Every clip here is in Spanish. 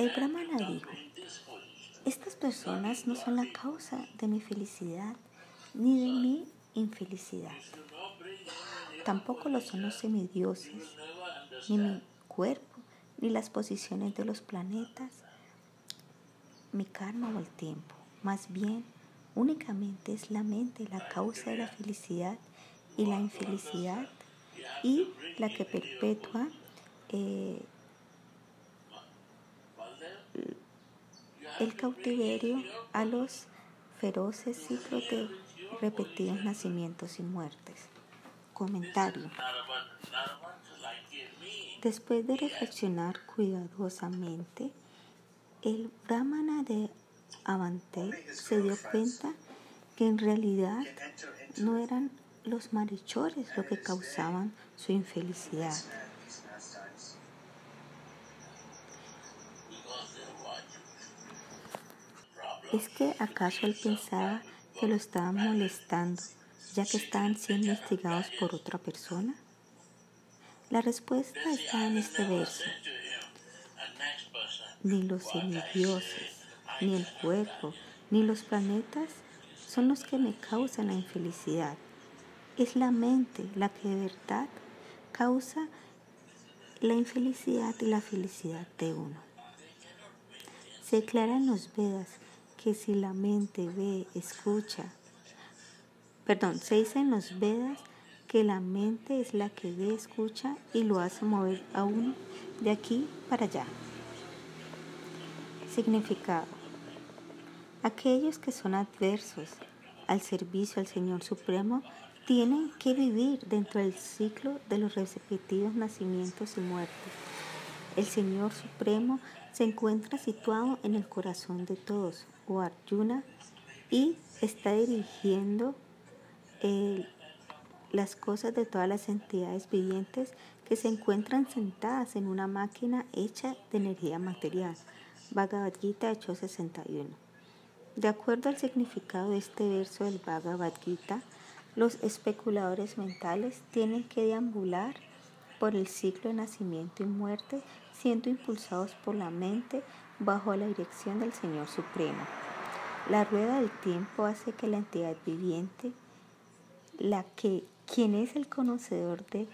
El brahmana dijo, estas personas no son la causa de mi felicidad ni de mi infelicidad. Tampoco lo son los semidioses, ni mi cuerpo, ni las posiciones de los planetas, mi karma o el tiempo. Más bien, únicamente es la mente la causa de la felicidad y la infelicidad y la que perpetúa eh, el cautiverio a los feroces ciclos de repetidos nacimientos y muertes. Comentario. Después de reflexionar cuidadosamente, el brahmana de Avante se dio cuenta que en realidad no eran los marichores lo que causaban su infelicidad. ¿Es que acaso él pensaba que lo estaban molestando ya que estaban siendo instigados por otra persona? La respuesta está en este verso. Ni los semidioses, ni el cuerpo, ni los planetas son los que me causan la infelicidad. Es la mente la que de verdad causa la infelicidad y la felicidad de uno. Se declara en los Vedas que si la mente ve, escucha, perdón, se dice en los Vedas que la mente es la que ve, escucha y lo hace mover a uno de aquí para allá. Significado. Aquellos que son adversos al servicio al Señor Supremo tienen que vivir dentro del ciclo de los repetidos nacimientos y muertes. El Señor Supremo se encuentra situado en el corazón de todos, o Arjuna, y está dirigiendo las cosas de todas las entidades vivientes que se encuentran sentadas en una máquina hecha de energía material. Bhagavad Gita 861. De acuerdo al significado de este verso del Bhagavad Gita, los especuladores mentales tienen que deambular por el ciclo de nacimiento y muerte, siendo impulsados por la mente bajo la dirección del Señor Supremo. La rueda del tiempo hace que la entidad viviente, la que quien es el conocedor del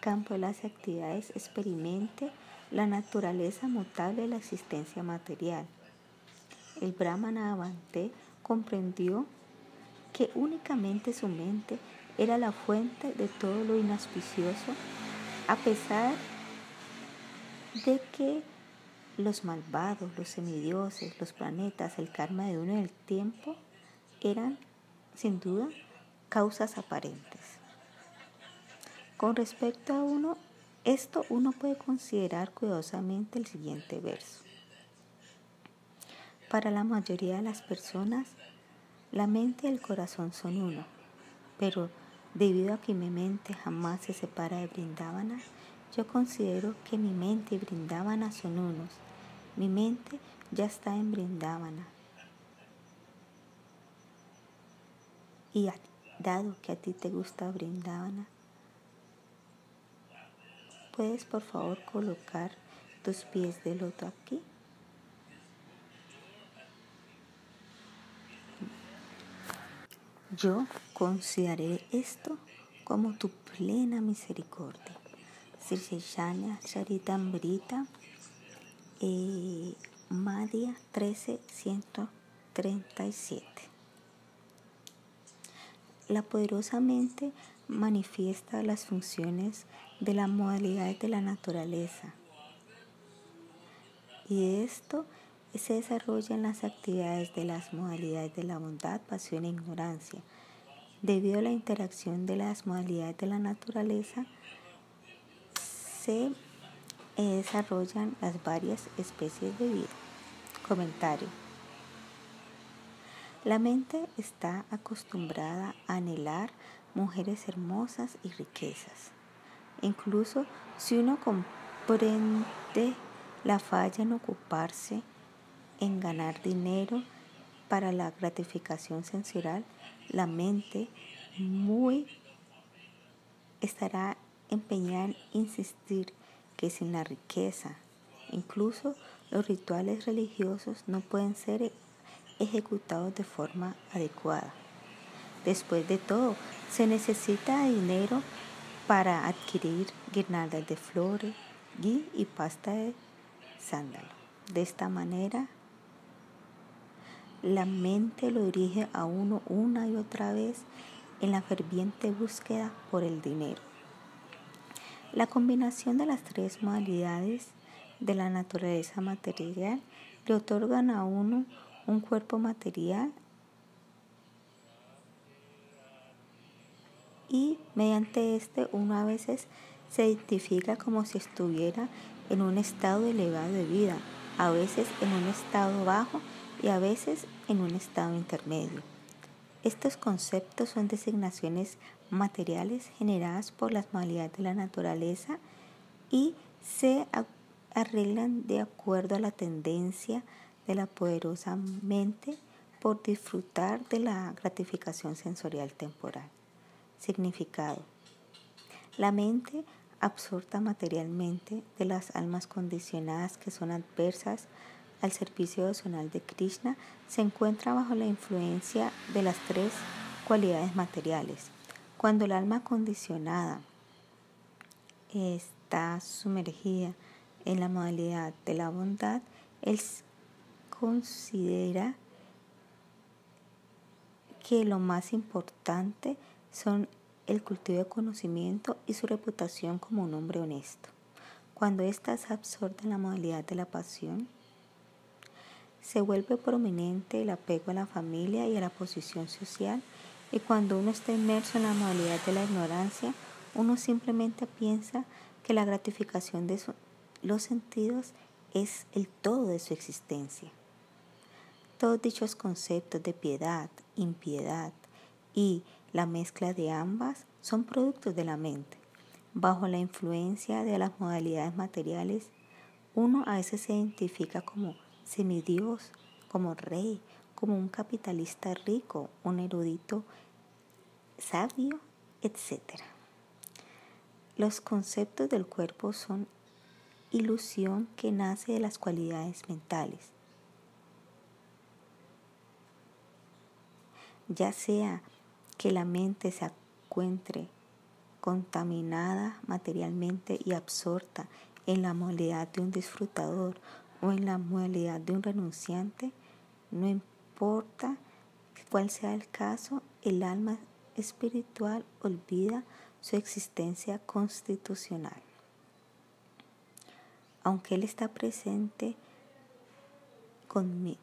campo de las actividades, experimente la naturaleza mutable de la existencia material. El Brahmana Avante comprendió que únicamente su mente era la fuente de todo lo inauspicioso, a pesar de que los malvados, los semidioses, los planetas, el karma de uno y el tiempo eran, sin duda, causas aparentes. Con respecto a uno, esto uno puede considerar cuidadosamente el siguiente verso. Para la mayoría de las personas, la mente y el corazón son uno, pero debido a que mi mente jamás se separa de Brindavana, yo considero que mi mente y Brindavana son unos. Mi mente ya está en Brindavana. Y dado que a ti te gusta Brindavana, ¿puedes por favor colocar tus pies de loto aquí? Yo consideraré esto como tu plena misericordia. Sri Chaitanya Charitamrita Madhya 13137. La poderosa mente manifiesta las funciones de la modalidad de la naturaleza. Y esto se desarrolla en las actividades de las modalidades de la bondad, pasión e ignorancia. Debido a la interacción de las modalidades de la naturaleza, se desarrollan las varias especies de vida. Comentario. La mente está acostumbrada a anhelar mujeres hermosas y riquezas. Incluso si uno comprende la falla en ocuparse en ganar dinero para la gratificación sensorial, la mente muy estará empeñada en insistir que sin la riqueza Incluso los rituales religiosos no pueden ser ejecutados de forma adecuada. Después de todo, se necesita dinero para adquirir guirnaldas de flores, gui y pasta de sándalo. De esta manera, la mente lo dirige a uno una y otra vez en la ferviente búsqueda por el dinero. La combinación de las tres modalidades de la naturaleza material le otorgan a uno un cuerpo material y mediante este uno a veces se identifica como si estuviera en un estado elevado de vida, a veces en un estado bajo y a veces en un estado intermedio. Estos conceptos son designaciones materiales generadas por las modalidades de la naturaleza y se arreglan de acuerdo a la tendencia de la poderosa mente por disfrutar de la gratificación sensorial temporal. Significado. La mente absorta materialmente de las almas condicionadas que son adversas al servicio devocional de Krishna se encuentra bajo la influencia de las tres cualidades materiales. Cuando el alma condicionada está sumergida en la modalidad de la bondad, él considera que lo más importante son el cultivo de conocimiento y su reputación como un hombre honesto. Cuando ésta se en la modalidad de la pasión, se vuelve prominente el apego a la familia y a la posición social y cuando uno está inmerso en la modalidad de la ignorancia, uno simplemente piensa que la gratificación de los sentidos es el todo de su existencia. Todos dichos conceptos de piedad, impiedad y la mezcla de ambas son productos de la mente. Bajo la influencia de las modalidades materiales, uno a veces se identifica como semidios, como rey, como un capitalista rico, un erudito sabio, etc. Los conceptos del cuerpo son ilusión que nace de las cualidades mentales. Ya sea que la mente se encuentre contaminada materialmente y absorta en la modalidad de un disfrutador o en la modalidad de un renunciante, no importa cuál sea el caso, el alma espiritual olvida su existencia constitucional. Aunque Él está presente con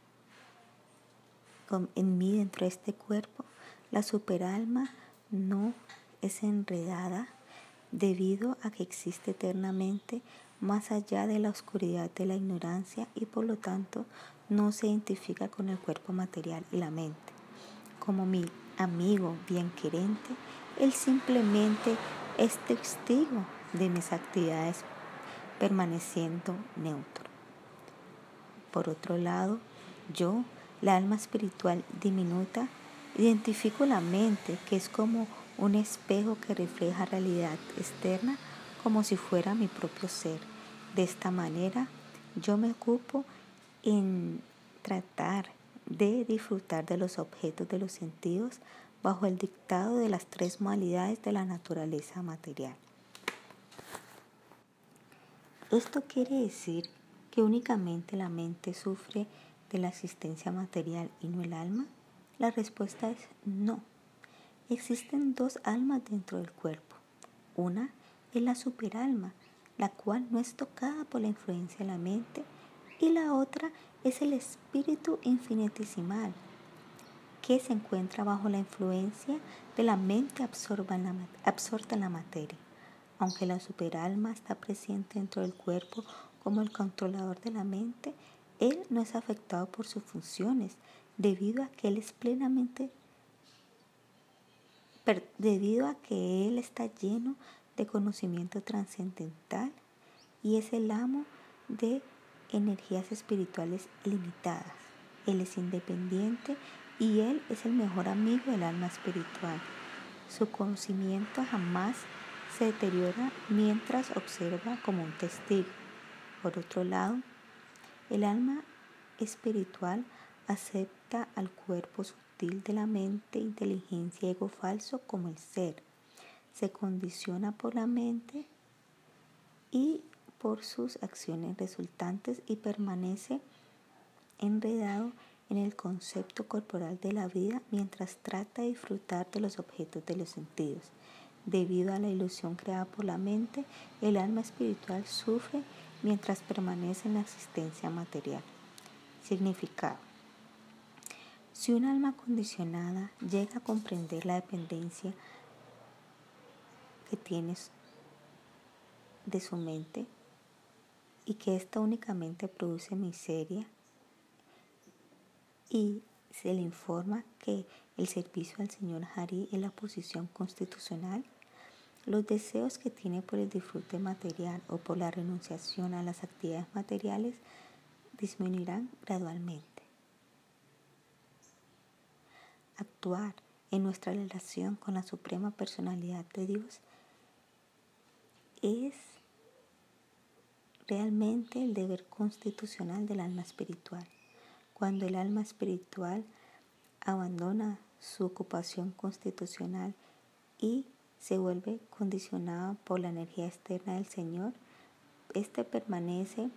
en mí dentro de este cuerpo, la superalma no es enredada debido a que existe eternamente más allá de la oscuridad de la ignorancia y por lo tanto no se identifica con el cuerpo material y la mente. Como mi amigo bien querente, él simplemente es testigo de mis actividades permaneciendo neutro. Por otro lado, yo, la alma espiritual diminuta, identifico la mente que es como un espejo que refleja realidad externa como si fuera mi propio ser. De esta manera, yo me ocupo en tratar de disfrutar de los objetos de los sentidos bajo el dictado de las tres modalidades de la naturaleza material. ¿Esto quiere decir que únicamente la mente sufre de la existencia material y no el alma? La respuesta es no. Existen dos almas dentro del cuerpo. Una es la superalma, la cual no es tocada por la influencia de la mente, y la otra es el espíritu infinitesimal, que se encuentra bajo la influencia de la mente absorta en la materia. Aunque la superalma está presente dentro del cuerpo como el controlador de la mente, él no es afectado por sus funciones debido a que él es plenamente debido a que él está lleno de conocimiento trascendental y es el amo de energías espirituales limitadas. Él es independiente y él es el mejor amigo del alma espiritual. Su conocimiento jamás se deteriora mientras observa como un testigo. Por otro lado, el alma espiritual acepta al cuerpo sutil de la mente, inteligencia, ego falso como el ser. Se condiciona por la mente y por sus acciones resultantes y permanece enredado en el concepto corporal de la vida mientras trata de disfrutar de los objetos de los sentidos. Debido a la ilusión creada por la mente, el alma espiritual sufre mientras permanece en la existencia material. Significado. Si un alma condicionada llega a comprender la dependencia que tiene de su mente y que ésta únicamente produce miseria, y se le informa que el servicio al señor Hari es la posición constitucional, los deseos que tiene por el disfrute material o por la renunciación a las actividades materiales disminuirán gradualmente. Actuar en nuestra relación con la suprema personalidad de Dios es realmente el deber constitucional del alma espiritual. Cuando el alma espiritual abandona su ocupación constitucional y se vuelve condicionada por la energía externa del Señor, éste permanece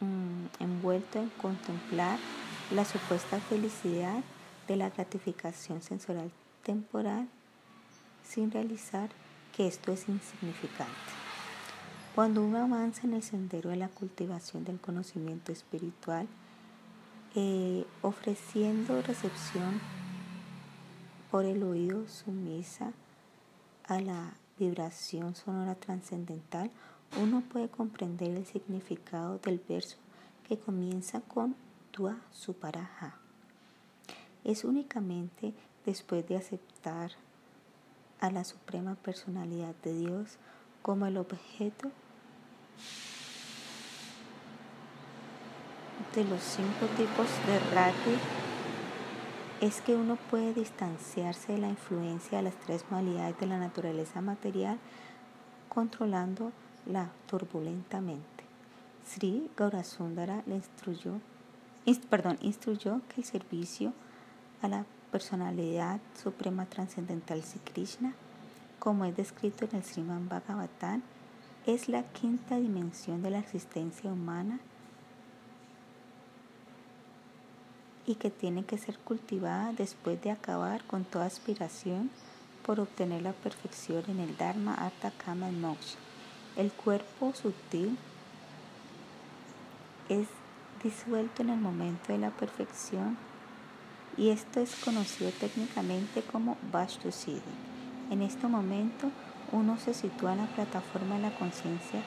mm, envuelto en contemplar la supuesta felicidad de la gratificación sensorial temporal sin realizar esto es insignificante. Cuando uno avanza en el sendero de la cultivación del conocimiento espiritual, eh, ofreciendo recepción por el oído sumisa a la vibración sonora trascendental, uno puede comprender el significado del verso que comienza con Tua Suparaja. Es únicamente después de aceptar a la Suprema Personalidad de Dios como el objeto de los cinco tipos de rati es que uno puede distanciarse de la influencia de las tres modalidades de la naturaleza material controlando la turbulentamente. Sri Gaurasundara le instruyó, perdón, instruyó que el servicio a la personalidad suprema trascendental Sri Krishna, como es descrito en el Sriman Bhagavatam, es la quinta dimensión de la existencia humana y que tiene que ser cultivada después de acabar con toda aspiración por obtener la perfección en el Dharma, Artha, Kama y Moksha. El cuerpo sutil es disuelto en el momento de la perfección y esto es conocido técnicamente como Siddhi. En este momento uno se sitúa en la plataforma de la conciencia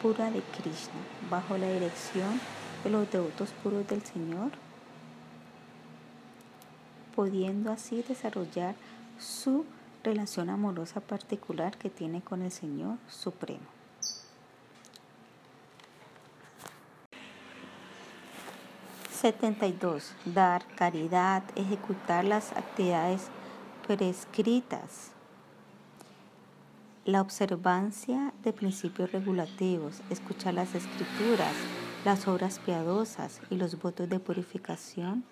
pura de Krishna, bajo la dirección de los devotos puros del Señor pudiendo así desarrollar su relación amorosa particular que tiene con el Señor Supremo. ...72... Dar caridad, ejecutar las actividades prescritas. La observancia de principios regulativos, escuchar las escrituras, las obras piadosas y los votos de purificación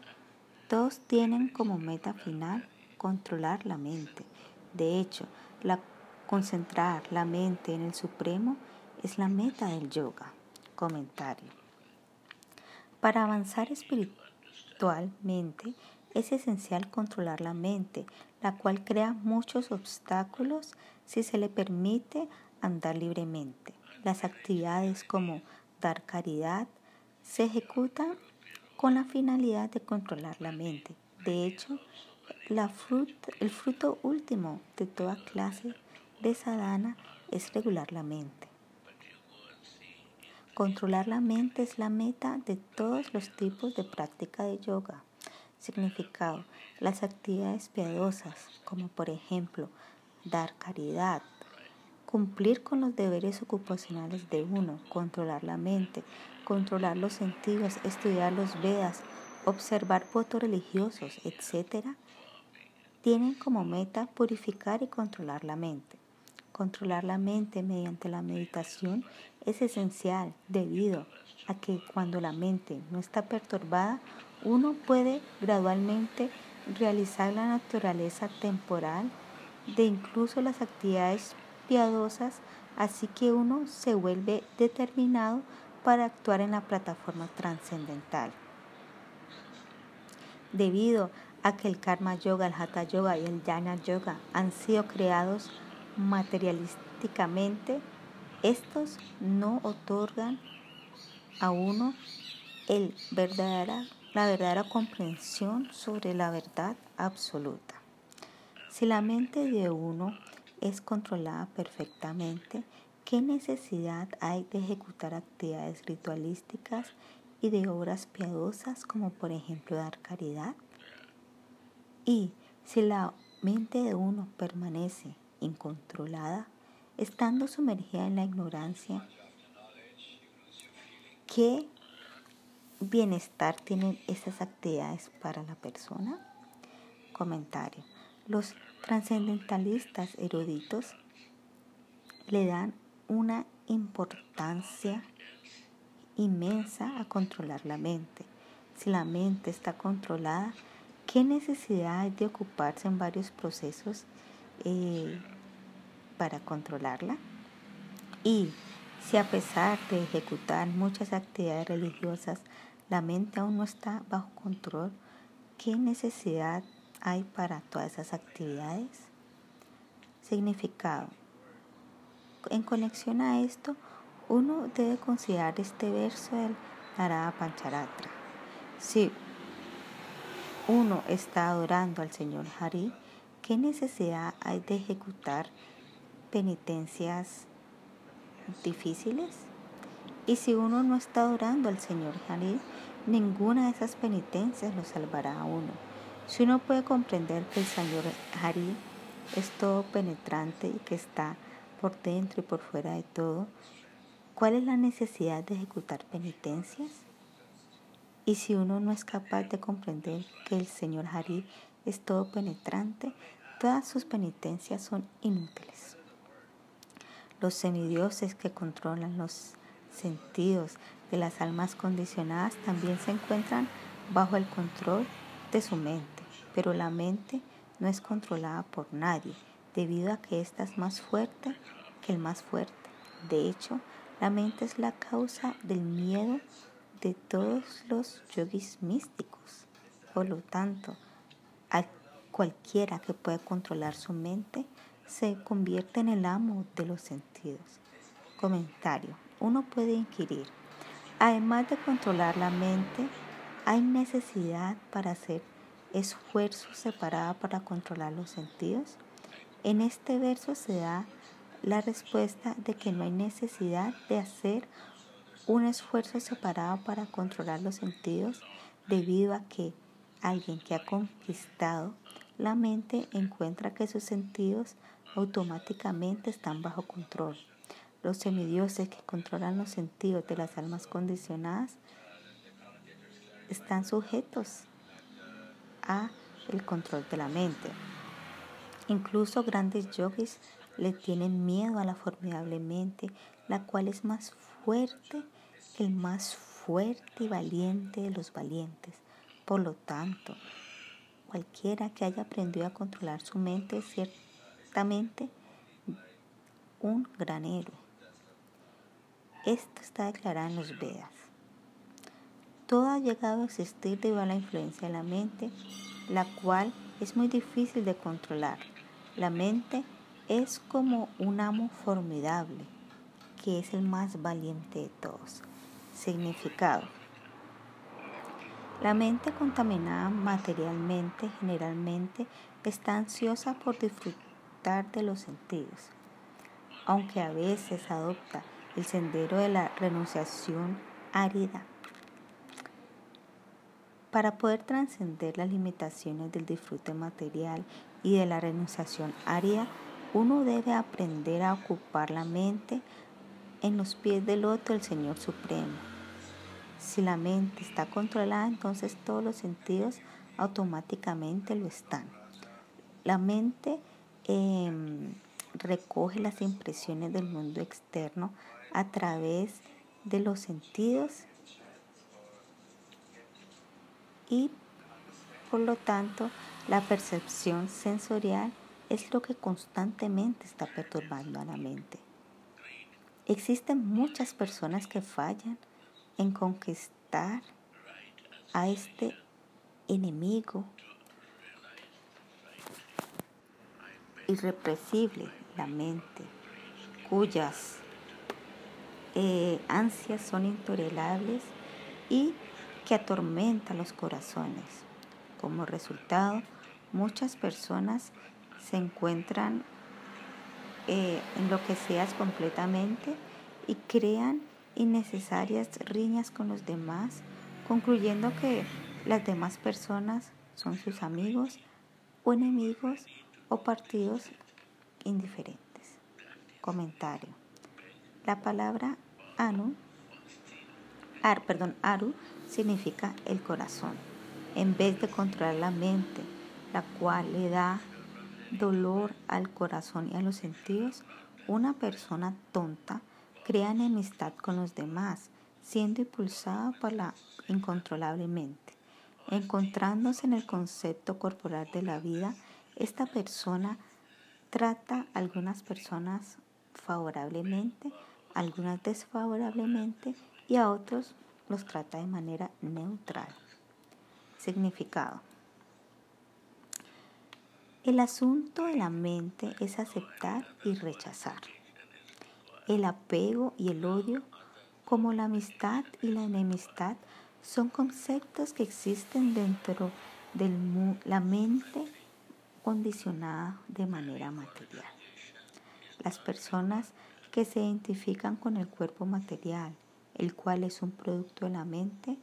todos tienen como meta final controlar la mente. De hecho, concentrar la mente en el Supremo es la meta del yoga. Comentario. Para avanzar espiritualmente es esencial controlar la mente, la cual crea muchos obstáculos si se le permite andar libremente. Las actividades como dar caridad se ejecutan con la finalidad de controlar la mente. De hecho, el fruto último de toda clase de sadhana es regular la mente. Controlar la mente es la meta de todos los tipos de práctica de yoga. Significado, las actividades piadosas, como por ejemplo dar caridad, cumplir con los deberes ocupacionales de uno, controlar la mente, controlar los sentidos, estudiar los Vedas, observar votos religiosos, etc., tienen como meta purificar y controlar la mente. Controlar la mente mediante la meditación es esencial debido a que cuando la mente no está perturbada, uno puede gradualmente realizar la naturaleza temporal de incluso las actividades piadosas, así que uno se vuelve determinado para actuar en la plataforma trascendental. Debido a que el Karma Yoga, el Hatha Yoga y el Jnana Yoga han sido creados materialísticamente, estos no otorgan a uno el verdadera, la verdadera comprensión sobre la verdad absoluta. Si la mente de uno es controlada perfectamente, ¿qué necesidad hay de ejecutar actividades ritualísticas y de obras piadosas como por ejemplo dar caridad? Y si la mente de uno permanece incontrolada, estando sumergida en la ignorancia, ¿qué bienestar tienen esas actividades para la persona? Comentario. Los trascendentalistas eruditos le dan una importancia inmensa a controlar la mente. Si la mente está controlada, ¿qué necesidad hay de ocuparse en varios procesos eh, para controlarla? Y si a pesar de ejecutar muchas actividades religiosas, la mente aún no está bajo control, ¿qué necesidad hay para todas esas actividades? Significado. En conexión a esto, uno debe considerar este verso del Narada Pancharatra. Si uno está adorando al Señor Hari, ¿qué necesidad hay de ejecutar penitencias difíciles? Y si uno no está adorando al Señor Hari, ninguna de esas penitencias lo salvará a uno. Si uno puede comprender que el Señor Hari es todo penetrante y que está por dentro y por fuera de todo, ¿cuál es la necesidad de ejecutar penitencias? Y si uno no es capaz de comprender que el Señor Hari es todo penetrante, todas sus penitencias son inútiles. Los semidioses que controlan los sentidos de las almas condicionadas también se encuentran bajo el control de su mente, pero la mente no es controlada por nadie, debido a que ésta es más fuerte que el más fuerte. De hecho, la mente es la causa del miedo de todos los yogis místicos. Por lo tanto, a cualquiera que pueda controlar su mente se convierte en el amo de los sentidos. Comentario. Uno puede inquirir. Además de controlar la mente, hay necesidad para hacer esfuerzos separados para controlar los sentidos. En este verso se da la respuesta de que no hay necesidad de hacer un esfuerzo separado para controlar los sentidos debido a que alguien que ha conquistado la mente encuentra que sus sentidos automáticamente están bajo control. Los semidioses que controlan los sentidos de las almas condicionadas están sujetos a el control de la mente. Incluso grandes yogis le tienen miedo a la formidable mente, la cual es más fuerte el más fuerte y valiente de los valientes. Por lo tanto, cualquiera que haya aprendido a controlar su mente es ciertamente un gran héroe. Esto está declarado en los Vedas. Todo ha llegado a existir debido a la influencia de la mente, la cual es muy difícil de controlar. La mente es como un amo formidable, que es el más valiente de todos. Significado. La mente contaminada materialmente generalmente está ansiosa por disfrutar de los sentidos, aunque a veces adopta el sendero de la renunciación árida. Para poder trascender las limitaciones del disfrute material y de la renunciación árida, uno debe aprender a ocupar la mente en los pies del otro el Señor Supremo si la mente está controlada, entonces todos los sentidos automáticamente lo están. La mente em, recoge las impresiones del mundo externo a través de los sentidos y por lo tanto la percepción sensorial es lo que constantemente está perturbando a la mente. Existen muchas personas que fallan en conquistar a este enemigo irrepresible, la mente, cuyas eh, ansias son intolerables y que atormentan los corazones. Como resultado, muchas personas se encuentran eh, enloquecidas completamente y crean innecesarias riñas con los demás, concluyendo que las demás personas son sus amigos o enemigos o partidos indiferentes. Comentario. La palabra anu, ar, perdón, aru significa el corazón. En vez de controlar la mente, la cual le da dolor al corazón y a los sentidos, una persona tonta crea enemistad con los demás, siendo impulsada por la incontrolablemente. Encontrándose en el concepto corporal de la vida, esta persona trata a algunas personas favorablemente, algunas desfavorablemente y a otros los trata de manera neutral. Significado. El asunto de la mente es aceptar y rechazar. El apego y el odio, como la amistad y la enemistad, son conceptos que existen dentro de la mente condicionada de manera material. Las personas que se identifican con el cuerpo material, el cual es un producto de la mente,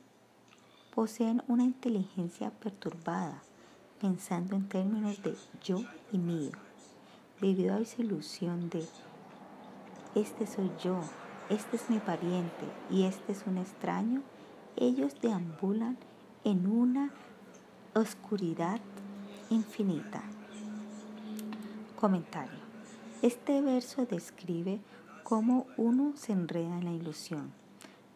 poseen una inteligencia perturbada, pensando en términos de yo y mío, debido a esa ilusión de este soy yo, este es mi pariente y este es un extraño, ellos deambulan en una oscuridad infinita. Comentario. Este verso describe cómo uno se enreda en la ilusión.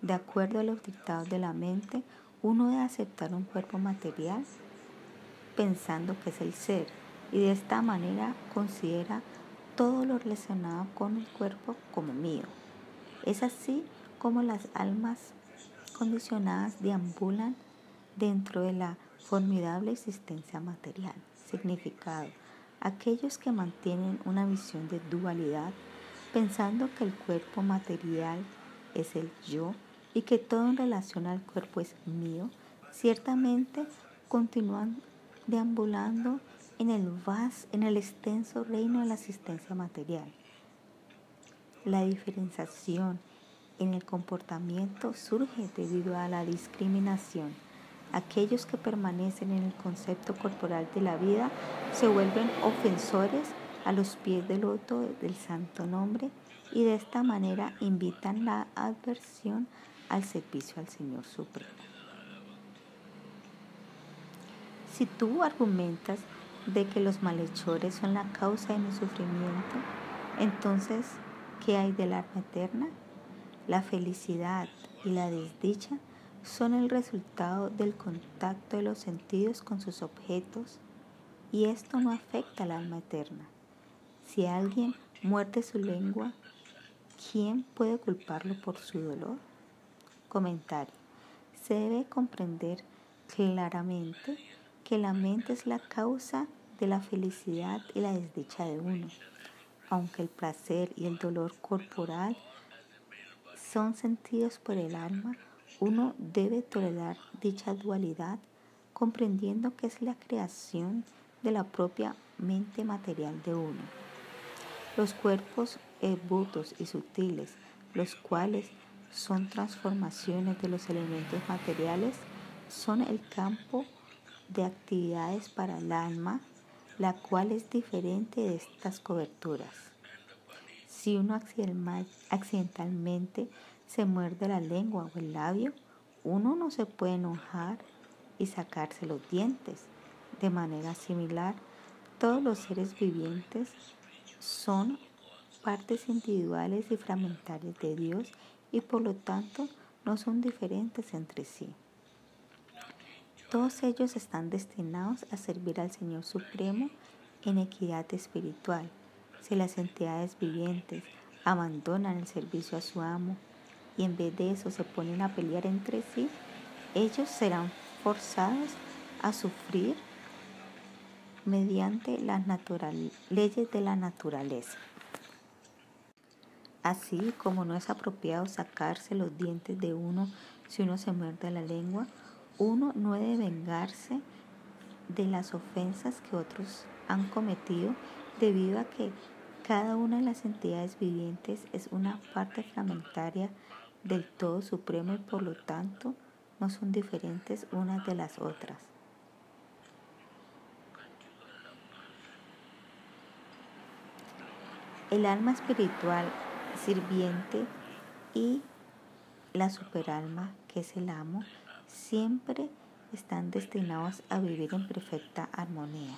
De acuerdo a los dictados de la mente, uno debe aceptar un cuerpo material pensando que es el ser y de esta manera considera todo lo relacionado con el cuerpo como mío. Es así como las almas condicionadas deambulan dentro de la formidable existencia material. Significado. Aquellos que mantienen una visión de dualidad, pensando que el cuerpo material es el yo y que todo en relación al cuerpo es mío, ciertamente continúan deambulando en el vas, en el extenso reino de la existencia material. La diferenciación en el comportamiento surge debido a la discriminación aquellos que permanecen en el concepto corporal de la vida se vuelven ofensores a los pies del loto del santo nombre y de esta manera invitan la adversión al servicio al Señor Supremo. Si tú argumentas de que los malhechores son la causa de mi sufrimiento, entonces, ¿qué hay del alma eterna? La felicidad y la desdicha son el resultado del contacto de los sentidos con sus objetos y esto no afecta al alma eterna. Si alguien muerde su lengua, ¿quién puede culparlo por su dolor? Comentario. Se debe comprender claramente que la mente es la causa de la felicidad y la desdicha de uno, aunque el placer y el dolor corporal son sentidos por el alma, uno debe tolerar dicha dualidad comprendiendo que es la creación de la propia mente material de uno. Los cuerpos brutos y sutiles, los cuales son transformaciones de los elementos materiales, son el campo de actividades para el alma, la cual es diferente de estas coberturas. Si uno accidentalmente se muerde la lengua o el labio, uno no se puede enojar y sacarse los dientes. De manera similar, todos los seres vivientes son partes individuales y fragmentarias de Dios y por lo tanto no son diferentes entre sí. Todos ellos están destinados a servir al Señor Supremo en equidad espiritual. Si las entidades vivientes abandonan el servicio a su amo y en vez de eso se ponen a pelear entre sí, ellos serán forzados a sufrir mediante las leyes de la naturaleza. Así como no es apropiado sacarse los dientes de uno si uno se muerde la lengua, uno no debe vengarse de las ofensas que otros han cometido debido a que cada una de las entidades vivientes es una parte fragmentaria del todo supremo y por lo tanto no son diferentes unas de las otras. El alma espiritual sirviente y la superalma, que es el amo, siempre están destinados a vivir en perfecta armonía.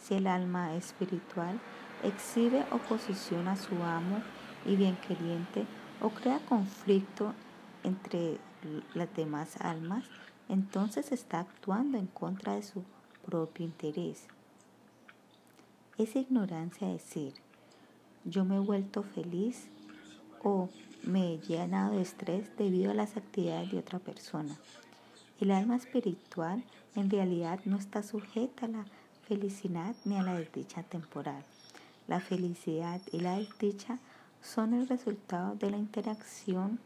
Si el alma espiritual exhibe oposición a su amo y bien queriente o crea conflicto entre las demás almas, entonces está actuando en contra de su propio interés. Es ignorancia decir, yo me he vuelto feliz o me he llenado de estrés debido a las actividades de otra persona. El alma espiritual en realidad no está sujeta a la felicidad ni a la desdicha temporal. La felicidad y la desdicha son el resultado de la interacción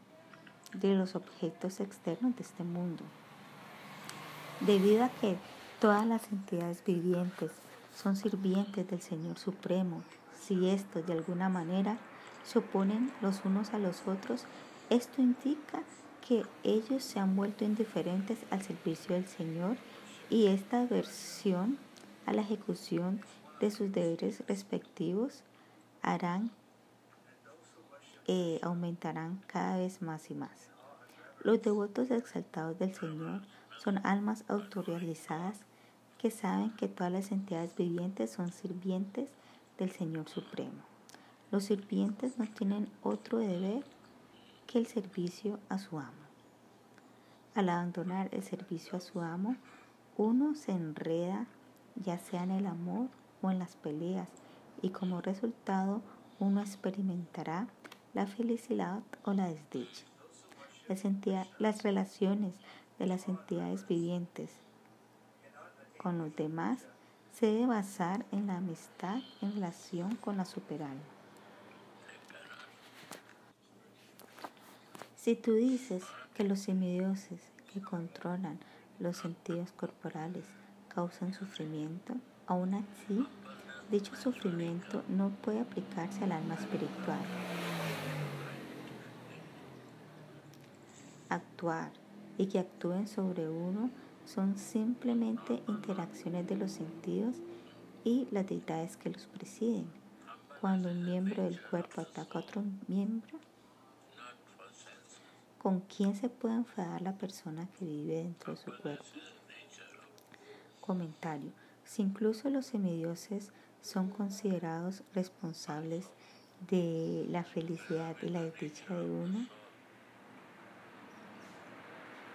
de los objetos externos de este mundo. Debido a que todas las entidades vivientes son sirvientes del Señor Supremo si estos de alguna manera se oponen los unos a los otros, esto indica que ellos se han vuelto indiferentes al servicio del Señor y esta aversión a la ejecución de sus deberes respectivos harán eh, aumentarán cada vez más y más. Los devotos exaltados del Señor son almas autorrealizadas que saben que todas las entidades vivientes son sirvientes del Señor Supremo. Los sirvientes no tienen otro deber que el servicio a su amo. Al abandonar el servicio a su amo, uno se enreda ya sea en el amor o en las peleas y como resultado uno experimentará la felicidad o la desdicha. Las, las relaciones de las entidades vivientes con los demás se debe basar en la amistad en relación con la superalma. Si tú dices que los semidioses que controlan los sentidos corporales causan sufrimiento, aún así, dicho sufrimiento no puede aplicarse al alma espiritual. Actuar y que actúen sobre uno son simplemente interacciones de los sentidos y las deidades que los presiden. Cuando un miembro del cuerpo ataca a otro miembro, ¿con quién se puede enfadar la persona que vive dentro de su cuerpo? Comentario. Si incluso los semidioses son considerados responsables de la felicidad y la desdicha de uno,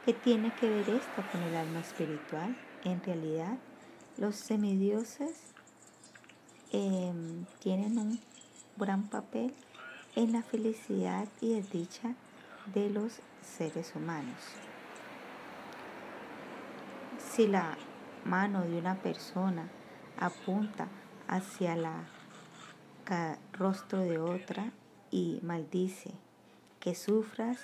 ¿Qué tiene que ver esto con el alma espiritual? En realidad, los semidioses em, tienen un gran papel en la felicidad y desdicha de los seres humanos. Si la mano de una persona apunta hacia el rostro de otra y maldice que sufras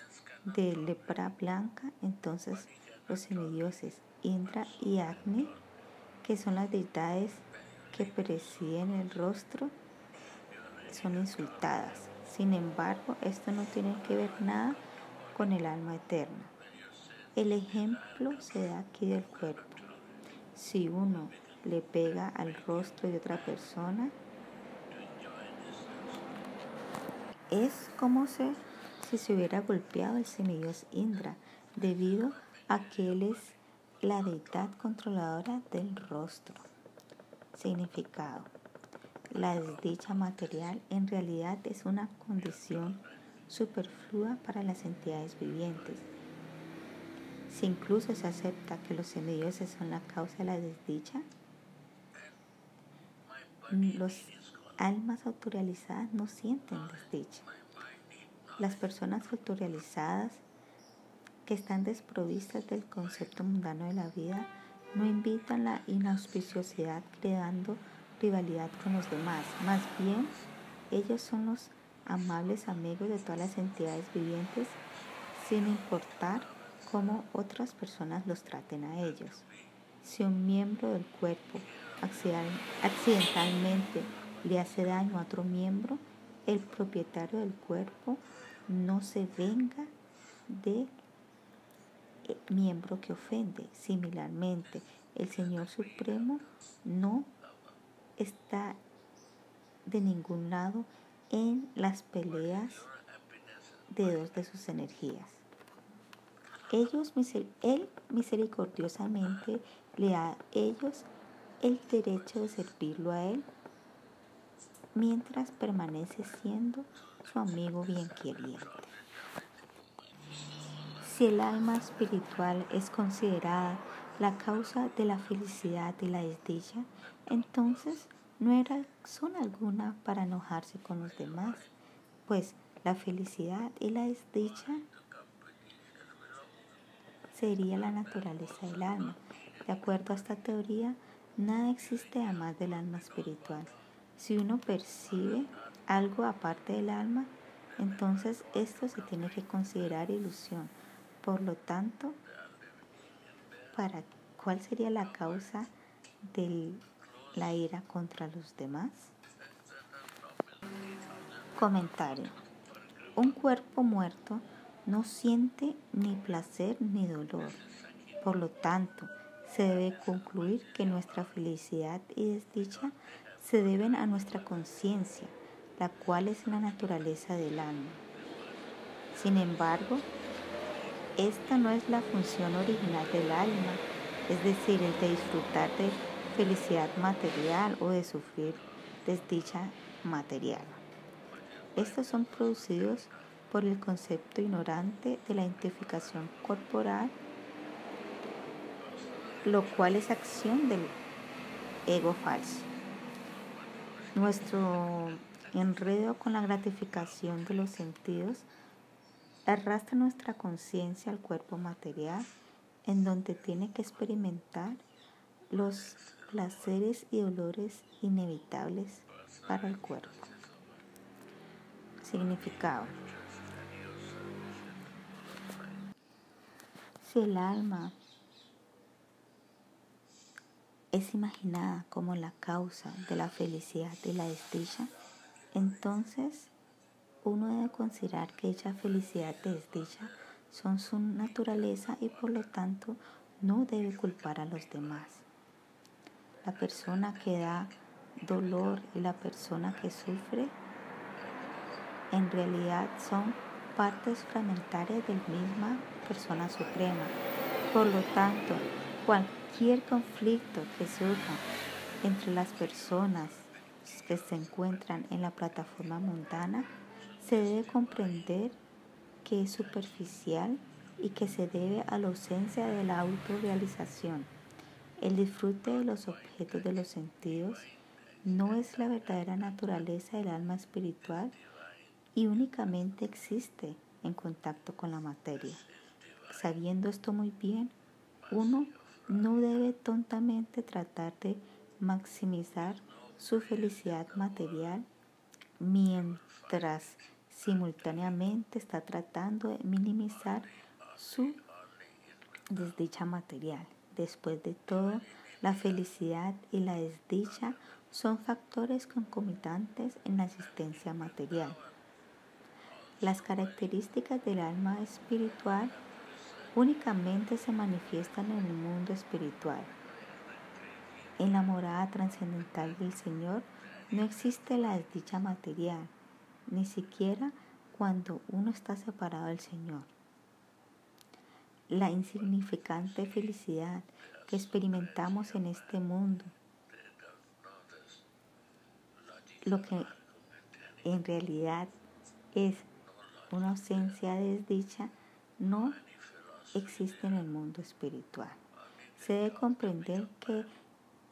de lepra blanca, entonces los semidioses Indra y Agni, que son las deidades que presiden el rostro, son insultadas. Sin embargo, esto no tiene que ver nada con el alma eterna. El ejemplo se da aquí del cuerpo. Si uno le pega al rostro de otra persona, es como se si se hubiera golpeado el semidios Indra, debido a que él es la deidad controladora del rostro. Significado. la desdicha material en realidad es una condición superflua para las entidades vivientes. Si incluso se acepta que los semidioses son la causa de la desdicha, los almas autorrealizadas no sienten desdicha. Las personas autorrealizadas que están desprovistas del concepto mundano de la vida no invitan la inauspiciosidad creando rivalidad con los demás. Más bien, ellos son los amables amigos de todas las entidades vivientes sin importar cómo otras personas los traten a ellos. Si un miembro del cuerpo accidentalmente le hace daño a otro miembro, el propietario del cuerpo no se venga de miembro que ofende. Similarmente, el Señor Supremo no está de ningún lado en las peleas de dos de sus energías. Ellos, él misericordiosamente le da a ellos el derecho de servirlo a Él mientras permanece siendo su amigo bien queriente. Si el alma espiritual es considerada la causa de la felicidad y la desdicha, entonces no era razón alguna para enojarse con los demás, pues la felicidad y la desdicha sería la naturaleza del alma. De acuerdo a esta teoría, nada existe además del alma espiritual. Si uno percibe algo aparte del alma, entonces esto se tiene que considerar ilusión. Por lo tanto, ¿para cuál sería la causa de la ira contra los demás? Comentario. Un cuerpo muerto no siente ni placer ni dolor. Por lo tanto, se debe concluir que nuestra felicidad y desdicha se deben a nuestra conciencia, la cual es la naturaleza del alma. Sin embargo, esta no es la función original del alma, es decir, el de disfrutar de felicidad material o de sufrir desdicha material. Estos son producidos por el concepto ignorante de la identificación corporal, lo cual es acción del ego falso. Nuestro enredo con la gratificación de los sentidos arrastra nuestra conciencia al cuerpo material, en donde tiene que experimentar los placeres y dolores inevitables para el cuerpo. Significado. Si el alma es imaginada como la causa de la felicidad y la desdicha, entonces uno debe considerar que dicha felicidad y desdicha son su naturaleza y por lo tanto no debe culpar a los demás. La persona que da dolor y la persona que sufre en realidad son partes fragmentarias de la misma persona suprema. Por lo tanto, cualquier conflicto que surja entre las personas que se encuentran en la plataforma mundana se debe comprender que es superficial y que se debe a la ausencia de la autorrealización. El disfrute de los objetos de los sentidos no es la verdadera naturaleza del alma espiritual y únicamente existe en contacto con la materia. Sabiendo esto muy bien, uno no debe tontamente tratar de maximizar su felicidad material mientras simultáneamente está tratando de minimizar su desdicha material. Después de todo, la felicidad y la desdicha son factores concomitantes en la existencia material. Las características del alma espiritual únicamente se manifiestan en el mundo espiritual. En la morada trascendental del Señor no existe la desdicha material, ni siquiera cuando uno está separado del Señor. La insignificante felicidad que experimentamos en este mundo lo que en realidad es una ausencia de desdicha, no existe en el mundo espiritual. Se debe comprender que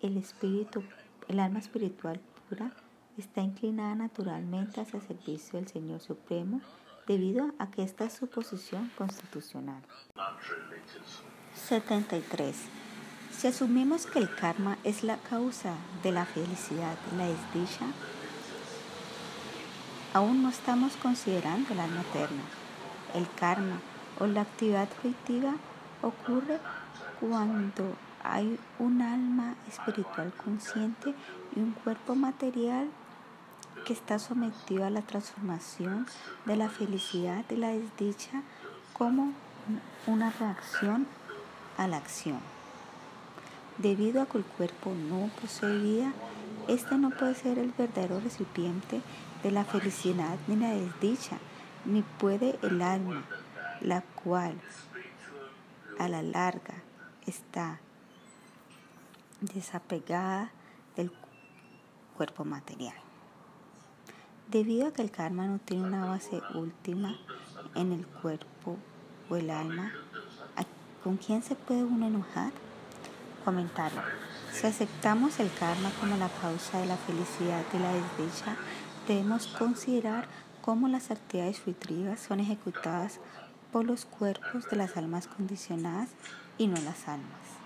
el espíritu, el alma espiritual pura, está inclinada naturalmente hacia el servicio del Señor Supremo debido a que esta es su posición constitucional. 73. Si asumimos que el karma es la causa de la felicidad la desdicha, aún no estamos considerando el alma eterna. El karma o la actividad fruitiva ocurre cuando hay un alma espiritual consciente y un cuerpo material que está sometido a la transformación de la felicidad y la desdicha como una reacción a la acción. Debido a que el cuerpo no posee vida, este no puede ser el verdadero recipiente de la felicidad ni la desdicha, ni puede el alma, la cual a la larga está desapegada del cuerpo material. Debido a que el karma no tiene una base última en el cuerpo o el alma, ¿con quién se puede uno enojar? Comentario. Si aceptamos el karma como la causa de la felicidad y la desdicha, debemos considerar cómo las actividades fruitivas son ejecutadas por los cuerpos de las almas condicionadas y no las almas.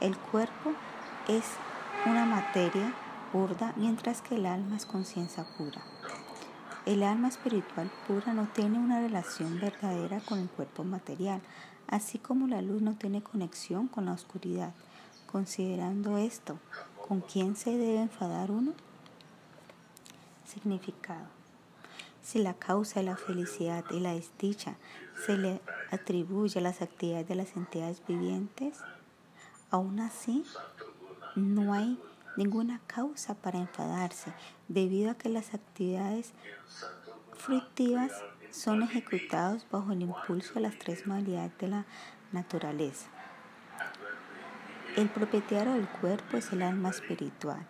El cuerpo es una materia burda, mientras que el alma es conciencia pura. El alma espiritual pura no tiene una relación verdadera con el cuerpo material, así como la luz no tiene conexión con la oscuridad. Considerando esto, ¿con quién se debe enfadar uno? Significado. Si la causa de la felicidad y la desdicha se le atribuye a las actividades de las entidades vivientes, aún así no hay ninguna causa para enfadarse, debido a que las actividades fructivas son ejecutadas bajo el impulso de las tres modalidades de la naturaleza. El propietario del cuerpo es el alma espiritual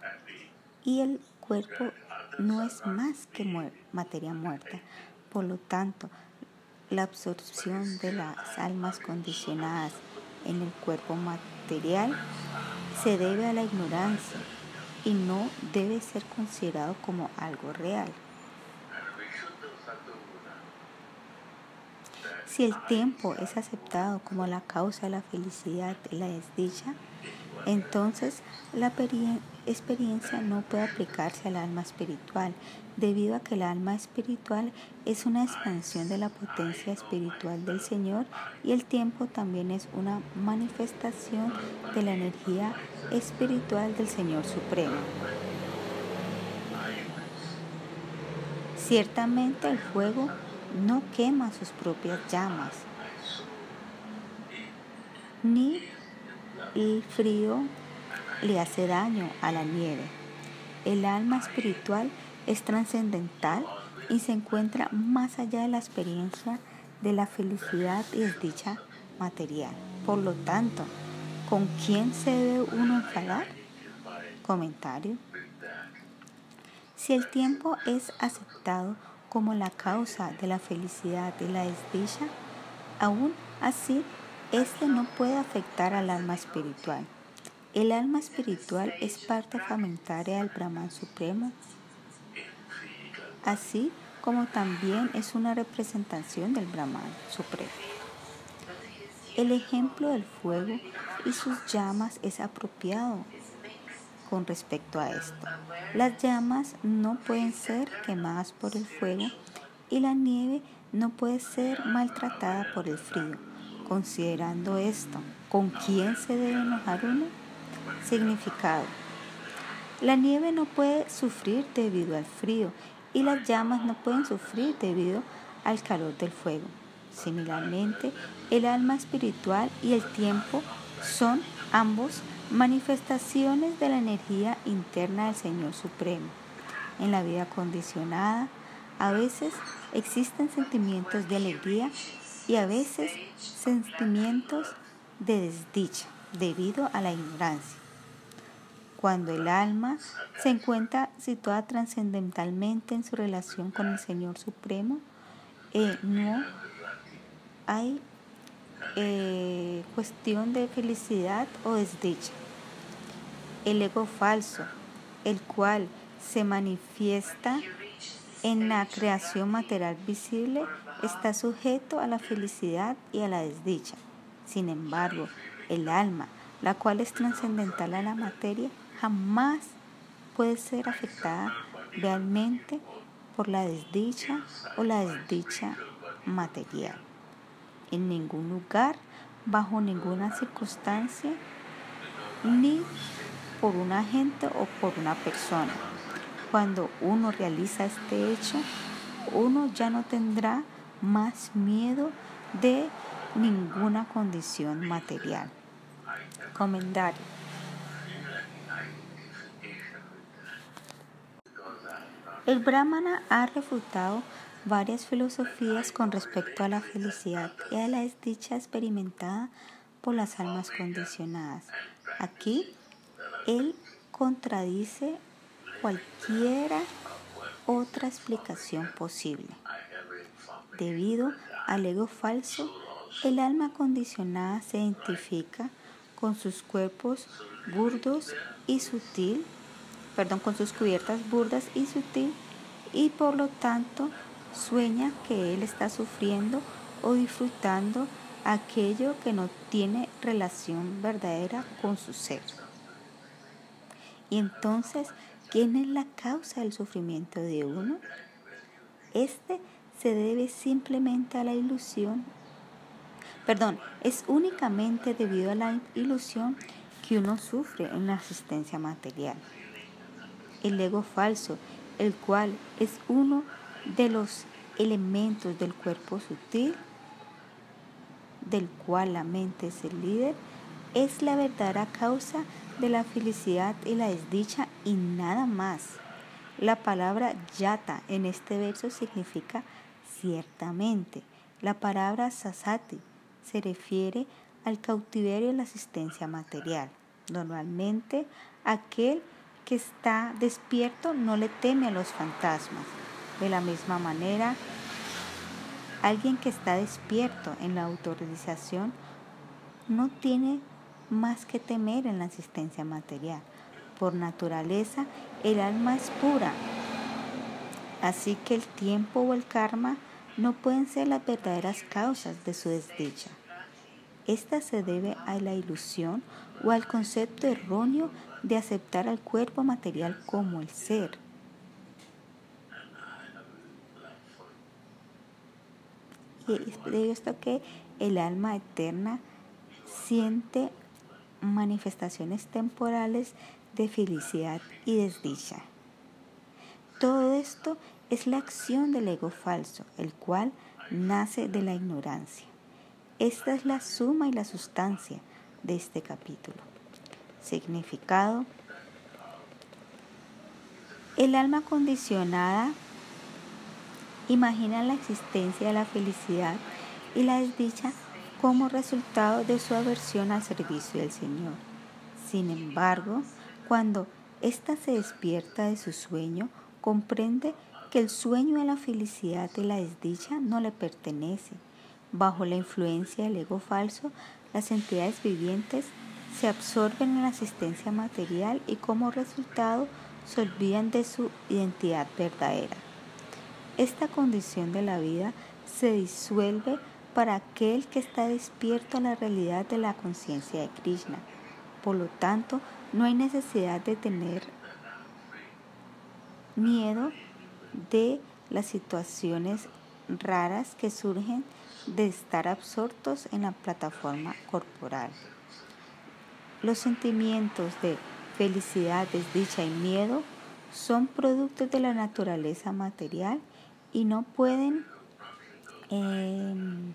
y el cuerpo no es más que materia muerta. Por lo tanto, la absorción de las almas condicionadas en el cuerpo material se debe a la ignorancia y no debe ser considerado como algo real. Si el tiempo es aceptado como la causa de la felicidad y la desdicha, entonces la experiencia no puede aplicarse al alma espiritual, debido a que el alma espiritual es una expansión de la potencia espiritual del Señor y el tiempo también es una manifestación de la energía espiritual del Señor Supremo. Ciertamente el fuego no quema sus propias llamas, ni el frío le hace daño a la nieve. El alma espiritual es trascendental y se encuentra más allá de la experiencia de la felicidad y desdicha material. Por lo tanto, ¿con quién se debe uno enfadar? Comentario. Si el tiempo es aceptado como la causa de la felicidad y la desdicha, aún así, este no puede afectar al alma espiritual. El alma espiritual es parte fragmentaria del Brahman Supremo así como también es una representación del Brahman Supremo. El ejemplo del fuego y sus llamas es apropiado con respecto a esto. Las llamas no pueden ser quemadas por el fuego y la nieve no puede ser maltratada por el frío. Considerando esto, ¿con quién se debe enojar uno? Significado. La nieve no puede sufrir debido al frío y las llamas no pueden sufrir debido al calor del fuego. Similarmente, el alma espiritual y el tiempo son ambos manifestaciones de la energía interna del Señor Supremo. En la vida condicionada, a veces existen sentimientos de alegría y a veces sentimientos de desdicha debido a la ignorancia. Cuando el alma se encuentra situada trascendentalmente en su relación con el Señor Supremo, eh, no hay eh, cuestión de felicidad o desdicha. El ego falso, el cual se manifiesta en la creación material visible, está sujeto a la felicidad y a la desdicha. Sin embargo, el alma, la cual es trascendental a la materia, jamás puede ser afectada realmente por la desdicha o la desdicha material. En ningún lugar, bajo ninguna circunstancia, ni por un agente o por una persona. Cuando uno realiza este hecho, uno ya no tendrá más miedo de ninguna condición material. Comentario. El Brahmana ha refutado varias filosofías con respecto a la felicidad y a la desdicha experimentada por las almas condicionadas. Aquí, él contradice cualquiera otra explicación posible. Debido al ego falso, el alma condicionada se identifica con sus cuerpos burdos y sutil, perdón, con sus cubiertas burdas y sutil, y por lo tanto sueña que él está sufriendo o disfrutando aquello que no tiene relación verdadera con su ser. Y entonces, ¿quién es la causa del sufrimiento de uno? Este se debe simplemente a la ilusión perdón, es únicamente debido a la ilusión que uno sufre en la asistencia material. El ego falso, el cual es uno de los elementos del cuerpo sutil, del cual la mente es el líder, es la verdadera causa de la felicidad y la desdicha y nada más. La palabra yata en este verso significa ciertamente. La palabra sasati se refiere al cautiverio y la asistencia material. Normalmente, aquel que está despierto no le teme a los fantasmas. De la misma manera, alguien que está despierto en la autorización no tiene más que temer en la asistencia material. Por naturaleza, el alma es pura. Así que el tiempo o el karma no pueden ser las verdaderas causas de su desdicha. Esta se debe a la ilusión o al concepto erróneo de aceptar al cuerpo material como el ser. Y es de esto que el alma eterna siente manifestaciones temporales de felicidad y desdicha. Todo esto es la acción del ego falso, el cual nace de la ignorancia. Esta es la suma y la sustancia de este capítulo. Significado. El alma condicionada imagina la existencia de la felicidad y la desdicha como resultado de su aversión al servicio del Señor. Sin embargo, cuando ésta se despierta de su sueño, comprende que el sueño de la felicidad y la desdicha no le pertenece. Bajo la influencia del ego falso, las entidades vivientes se absorben en la asistencia material y como resultado se olvidan de su identidad verdadera. Esta condición de la vida se disuelve para aquel que está despierto a la realidad de la conciencia de Krishna. Por lo tanto, no hay necesidad de tener miedo de las situaciones raras que surgen de estar absortos en la plataforma corporal. Los sentimientos de felicidad, desdicha y miedo son productos de la naturaleza material y no pueden em,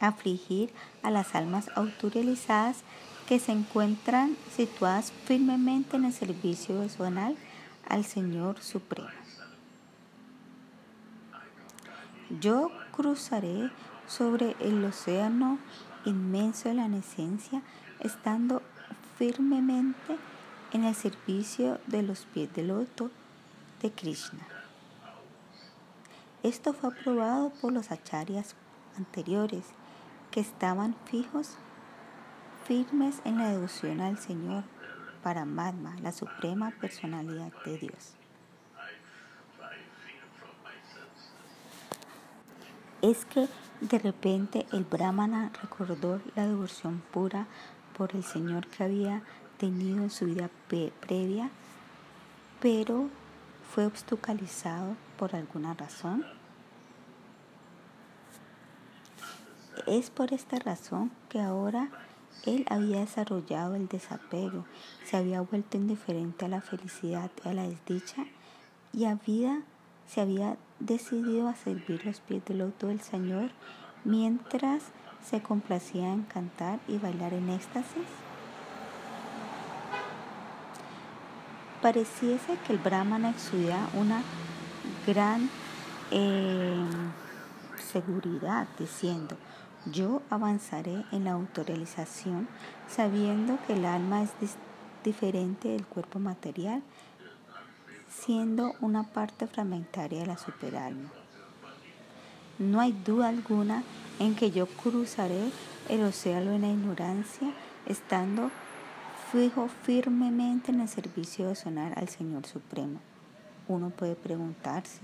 afligir a las almas autorizadas que se encuentran situadas firmemente en el servicio personal al Señor Supremo. Yo cruzaré sobre el océano inmenso de la nesencia, estando firmemente en el servicio de los pies del loto de Krishna. Esto fue aprobado por los acharyas anteriores que estaban fijos, firmes en la devoción al Señor Paramatma, la suprema personalidad de Dios. Es que de repente el brahmana recordó la devoción pura por el Señor que había tenido en su vida previa, pero fue obstaculizado por alguna razón. Es por esta razón que ahora él había desarrollado el desapego, se había vuelto indiferente a la felicidad y a la desdicha y había, se había decidido a servir los pies del loto del Señor mientras se complacía en cantar y bailar en éxtasis. Pareciese que el brahmana exudía una gran eh, seguridad diciendo, yo avanzaré en la autorrealización sabiendo que el alma es diferente del cuerpo material, siendo una parte fragmentaria de la superalma. No hay duda alguna en que yo cruzaré el océano en la ignorancia, estando fijo firmemente en el servicio de sonar al Señor Supremo. Uno puede preguntarse,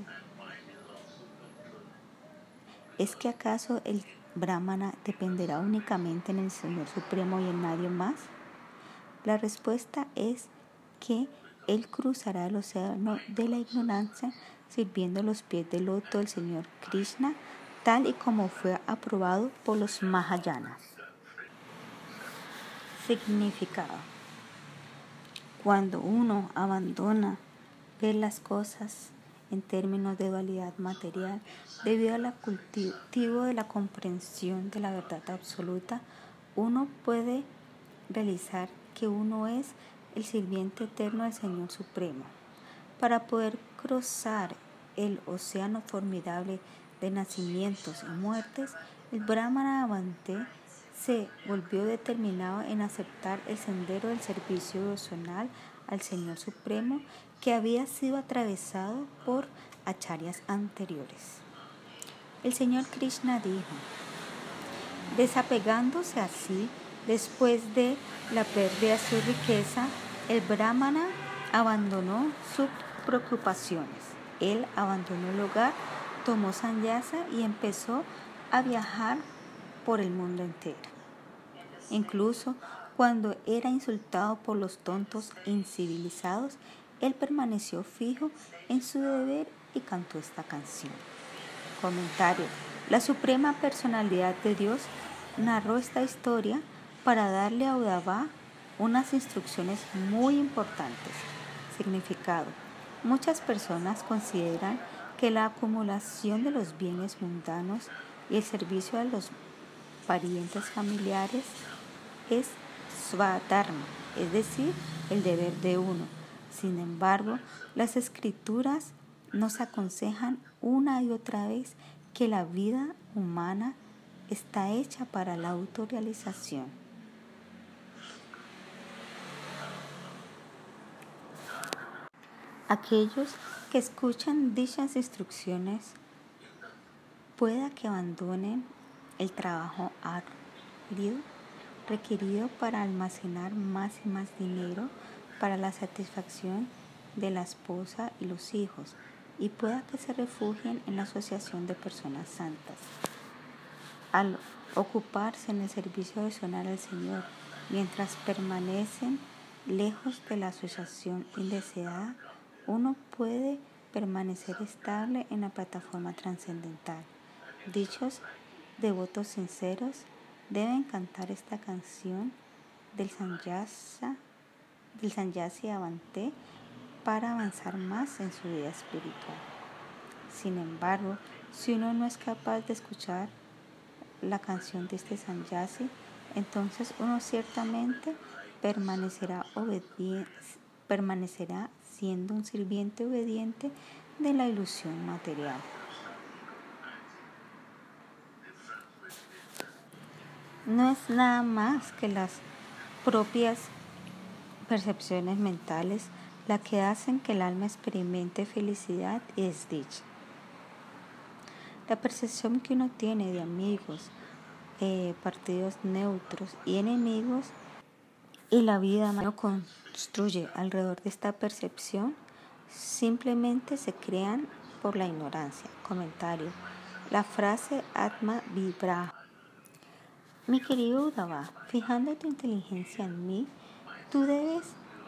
¿es que acaso el Brahmana dependerá únicamente en el Señor Supremo y en nadie más? La respuesta es que él cruzará el océano de la ignorancia sirviendo los pies del loto del Señor Krishna, tal y como fue aprobado por los Mahayanas. Significado. Cuando uno abandona ver las cosas en términos de dualidad material, debido al cultivo de la comprensión de la verdad absoluta, uno puede realizar que uno es el sirviente eterno del Señor Supremo. Para poder cruzar el océano formidable de nacimientos y muertes, el Brahmana Avante se volvió determinado en aceptar el sendero del servicio devocional al Señor Supremo que había sido atravesado por acharyas anteriores. El Señor Krishna dijo, desapegándose así después de la pérdida de su riqueza, el brahmana abandonó sus preocupaciones. Él abandonó el hogar, tomó sanyasa y empezó a viajar por el mundo entero. Incluso cuando era insultado por los tontos incivilizados, él permaneció fijo en su deber y cantó esta canción. Comentario. La Suprema Personalidad de Dios narró esta historia para darle a Udava unas instrucciones muy importantes. Significado. Muchas personas consideran que la acumulación de los bienes mundanos y el servicio a los parientes familiares es Swadharma, es decir, el deber de uno. Sin embargo, las escrituras nos aconsejan una y otra vez que la vida humana está hecha para la autorrealización. Aquellos que escuchan dichas instrucciones pueda que abandonen el trabajo arduo requerido para almacenar más y más dinero para la satisfacción de la esposa y los hijos y pueda que se refugien en la asociación de personas santas. Al ocuparse en el servicio sonar al Señor mientras permanecen lejos de la asociación indeseada, uno puede permanecer estable en la plataforma trascendental. Dichos devotos sinceros deben cantar esta canción del Sanyasa, del Sanyasi Avante para avanzar más en su vida espiritual. Sin embargo, si uno no es capaz de escuchar la canción de este Sanyasi, entonces uno ciertamente permanecerá, permanecerá siendo un sirviente obediente de la ilusión material. no es nada más que las propias percepciones mentales las que hacen que el alma experimente felicidad y desdicha. La percepción que uno tiene de amigos, eh, partidos neutros y enemigos y la vida uno construye alrededor de esta percepción simplemente se crean por la ignorancia. Comentario. La frase Atma Vibra. Mi querido Udava, fijando tu inteligencia en mí, tú debes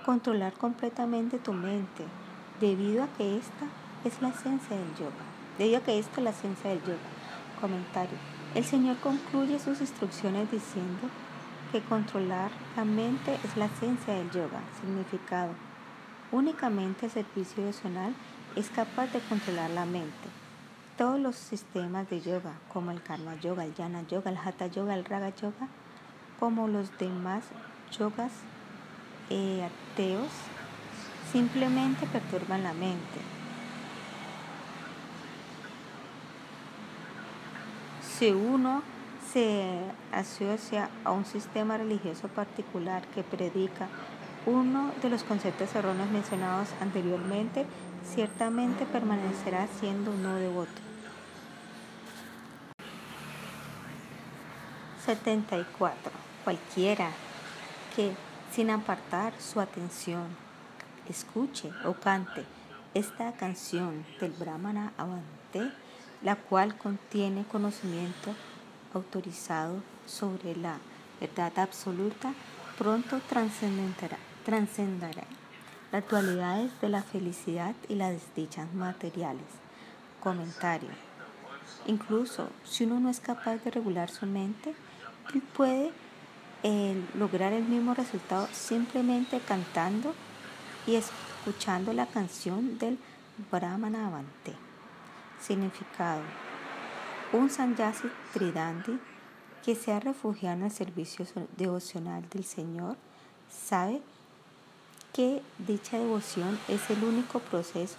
controlar completamente tu mente, debido a que esta es la esencia del yoga. Debido a que esta es la esencia del yoga. Comentario. El Señor concluye sus instrucciones diciendo que controlar la mente es la esencia del yoga. Significado. Únicamente el servicio devocional es capaz de controlar la mente. Todos los sistemas de yoga, como el karma yoga, el jnana yoga, el hatha yoga, el raga yoga, como los demás yogas eh, ateos, simplemente perturban la mente. Si uno se asocia a un sistema religioso particular que predica uno de los conceptos erróneos mencionados anteriormente, ciertamente permanecerá siendo no devoto. 74. Cualquiera que, sin apartar su atención, escuche o cante esta canción del Brahmana Avante, la cual contiene conocimiento autorizado sobre la verdad absoluta, pronto trascenderá las dualidades de la felicidad y las desdichas materiales. Comentario. Incluso si uno no es capaz de regular su mente, él puede eh, lograr el mismo resultado simplemente cantando y escuchando la canción del Brahmana Avante. Significado. Un sanyasi tridandi que se ha refugiado en el servicio devocional del Señor sabe que dicha devoción es el único proceso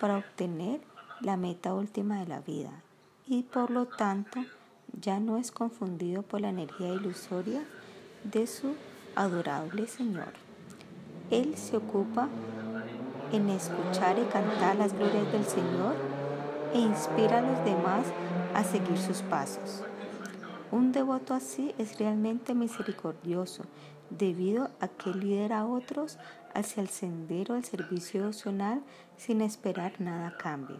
para obtener la meta última de la vida y por lo tanto ya no es confundido por la energía ilusoria de su adorable Señor. Él se ocupa en escuchar y cantar las glorias del Señor e inspira a los demás a seguir sus pasos. Un devoto así es realmente misericordioso debido a que lidera a otros hacia el sendero del servicio devocional sin esperar nada a cambio.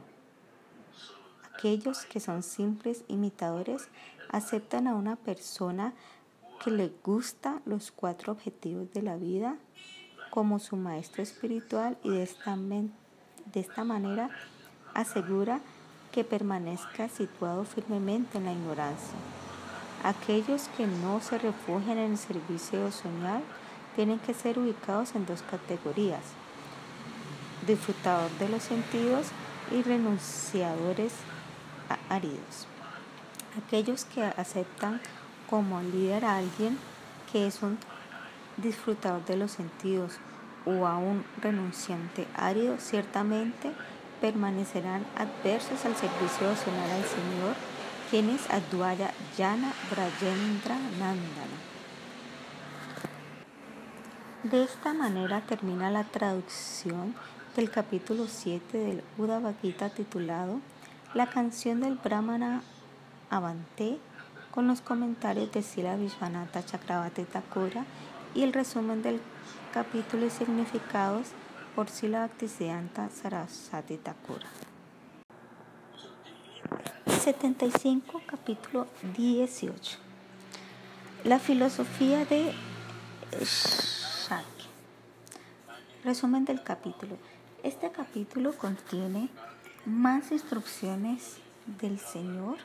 Aquellos que son simples imitadores aceptan a una persona que le gusta los cuatro objetivos de la vida como su maestro espiritual y de esta, de esta manera asegura que permanezca situado firmemente en la ignorancia. Aquellos que no se refugian en el servicio devocional tienen que ser ubicados en dos categorías, disfrutador de los sentidos y renunciadores áridos. Aquellos que aceptan como líder a alguien que es un disfrutador de los sentidos o a un renunciante árido, ciertamente permanecerán adversos al servicio devocional al Señor, quien es Advaya Yana Brajendra Nandana. De esta manera termina la traducción del capítulo 7 del Uddhava Gita titulado La canción del Brahmana Avante con los comentarios de Sila Vishwanatha Chakravarti Thakura y el resumen del capítulo y significados por Sila Bhaktisiddhanta Saraswati Thakura. 75 capítulo 18 La filosofía de Resumen del capítulo. Este capítulo contiene más instrucciones del Señor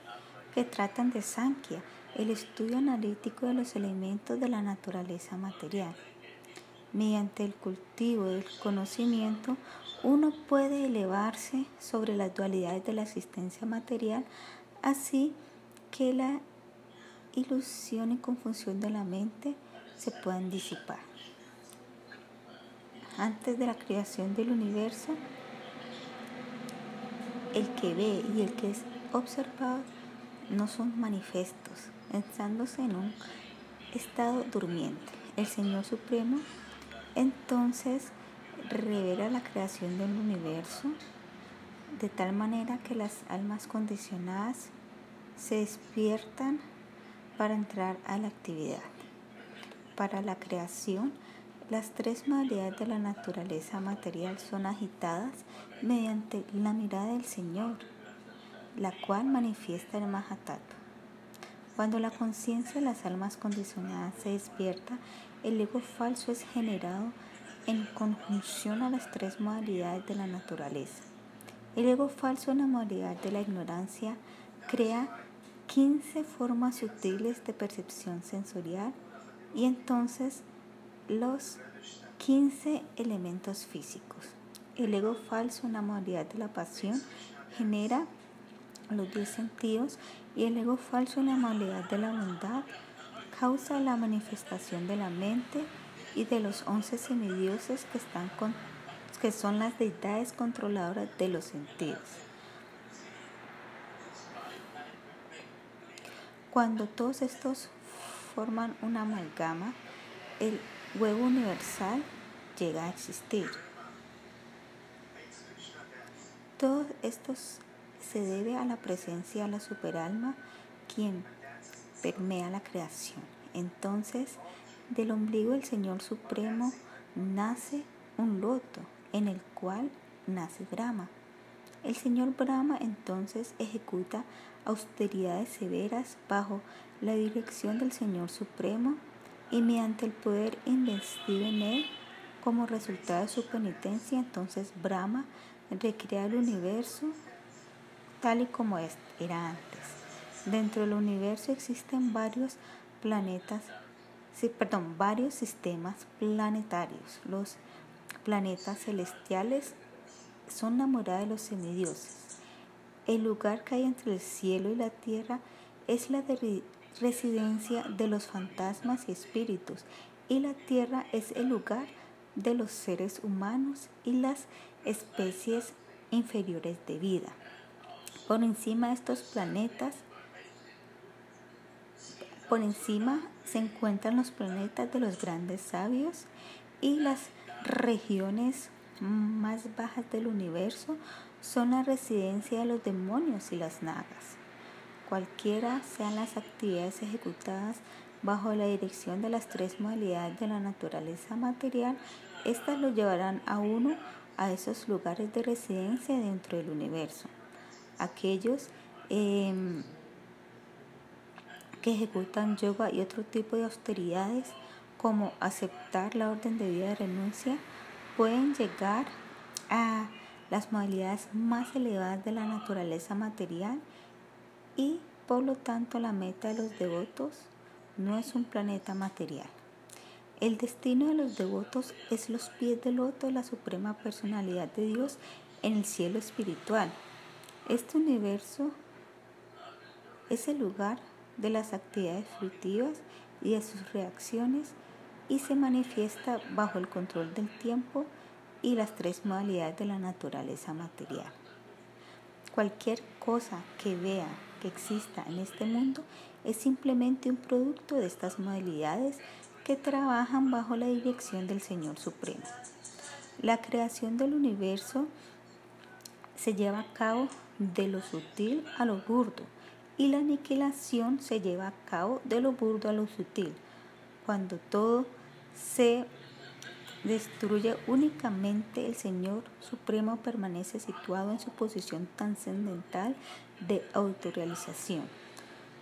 que tratan de Sankhya, el estudio analítico de los elementos de la naturaleza material. Mediante el cultivo del conocimiento, uno puede elevarse sobre las dualidades de la existencia material, así que la ilusión y confusión de la mente se puedan disipar. Antes de la creación del universo, el que ve y el que es observado no son manifestos, estándose en un estado durmiente. El Señor Supremo Entonces revela la creación del universo de tal manera que las almas condicionadas se despiertan para entrar a la actividad. Para la creación, las tres modalidades de la naturaleza material son agitadas mediante la mirada del Señor, la cual manifiesta el Mahatattva. Cuando la conciencia de las almas condicionadas se despierta, el ego falso es generado en conjunción a las tres modalidades de la naturaleza. El ego falso en la modalidad de la ignorancia crea 15 formas sutiles de percepción sensorial y entonces los 15 elementos físicos. El ego falso en la modalidad de la pasión genera los 10 sentidos y el ego falso en la modalidad de la bondad causa la manifestación de la mente y de los 11 semidioses que, están que son las deidades controladoras de los sentidos. Cuando todos estos forman una amalgama, el huevo universal llega a existir. Todo esto se debe a la presencia de la superalma, quien permea la creación. Entonces, del ombligo del Señor Supremo nace un loto en el cual nace Brahma. El Señor Brahma entonces ejecuta austeridades severas bajo la dirección del Señor Supremo y mediante el poder investido en él como resultado de su penitencia, entonces Brahma recrea el universo tal y como era antes. Dentro del universo existen varios planetas, perdón, varios sistemas planetarios. Los planetas celestiales son la morada de los semidioses. El lugar que hay entre el cielo y la tierra es la residencia de los fantasmas y espíritus, y la tierra es el lugar de los seres humanos y las especies inferiores de vida. Por encima de estos planetas, por encima se encuentran los planetas de los grandes sabios y las regiones más bajas del universo son la residencia de los demonios y las nagas. Cualquiera sean las actividades ejecutadas bajo la dirección de las tres modalidades de la naturaleza material, éstas lo llevarán a uno a esos lugares de residencia dentro del universo. Aquellos em, que ejecutan yoga y otro tipo de austeridades, como aceptar la orden de vida de renuncia, pueden llegar a las modalidades más elevadas de la naturaleza material y por lo tanto la meta de los devotos no es un planeta material. El destino de los devotos es los pies del loto de la suprema personalidad de Dios en el cielo espiritual. Este universo es el lugar de las actividades fruitivas y de sus reacciones y se manifiesta bajo el control del tiempo y las tres modalidades de la naturaleza material. Cualquier cosa que vea que exista en este mundo es simplemente un producto de estas modalidades que trabajan bajo la dirección del Señor Supremo. La creación del universo se lleva a cabo de lo sutil a lo burdo y la aniquilación se lleva a cabo de lo burdo a lo sutil. Cuando todo se destruye únicamente, el Señor Supremo permanece situado en su posición trascendental de autorrealización.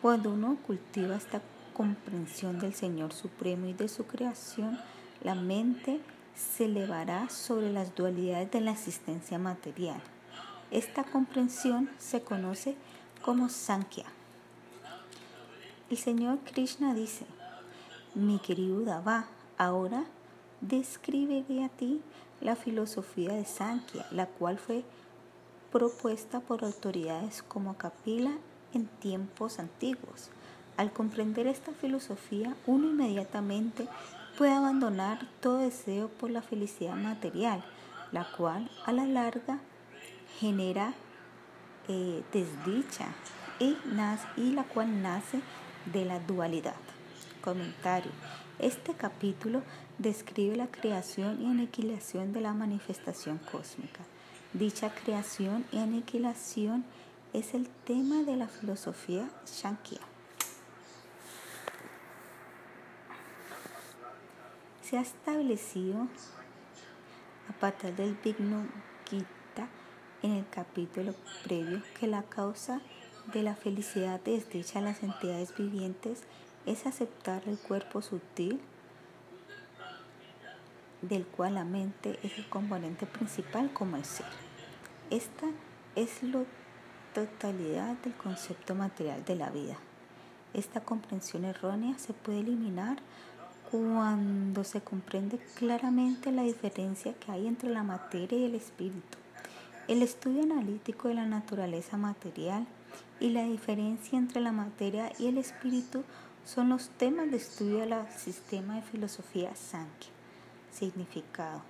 Cuando uno cultiva esta comprensión del Señor Supremo y de su creación, la mente se elevará sobre las dualidades de la existencia material. Esta comprensión se conoce como Sankhya. El Señor Krishna dice, mi querido Dava, ahora describiré a ti la filosofía de Sankhya, la cual fue propuesta por autoridades como Kapila en tiempos antiguos. Al comprender esta filosofía, uno inmediatamente puede abandonar todo deseo por la felicidad material, la cual a la larga genera eh, desdicha y, nace, y la cual nace de la dualidad. Comentario. Este capítulo describe la creación y aniquilación de la manifestación cósmica. Dicha creación y aniquilación es el tema de la filosofía Shankya. Se ha establecido a partir del Gita en el capítulo previo que la causa de la felicidad desdicha a las entidades vivientes es aceptar el cuerpo sutil del cual la mente es el componente principal como el ser. Esta es la totalidad del concepto material de la vida. Esta comprensión errónea se puede eliminar cuando se comprende claramente la diferencia que hay entre la materia y el espíritu. El estudio analítico de la naturaleza material y la diferencia entre la materia y el espíritu son los temas de estudio del sistema de filosofía Sankhya. Significado.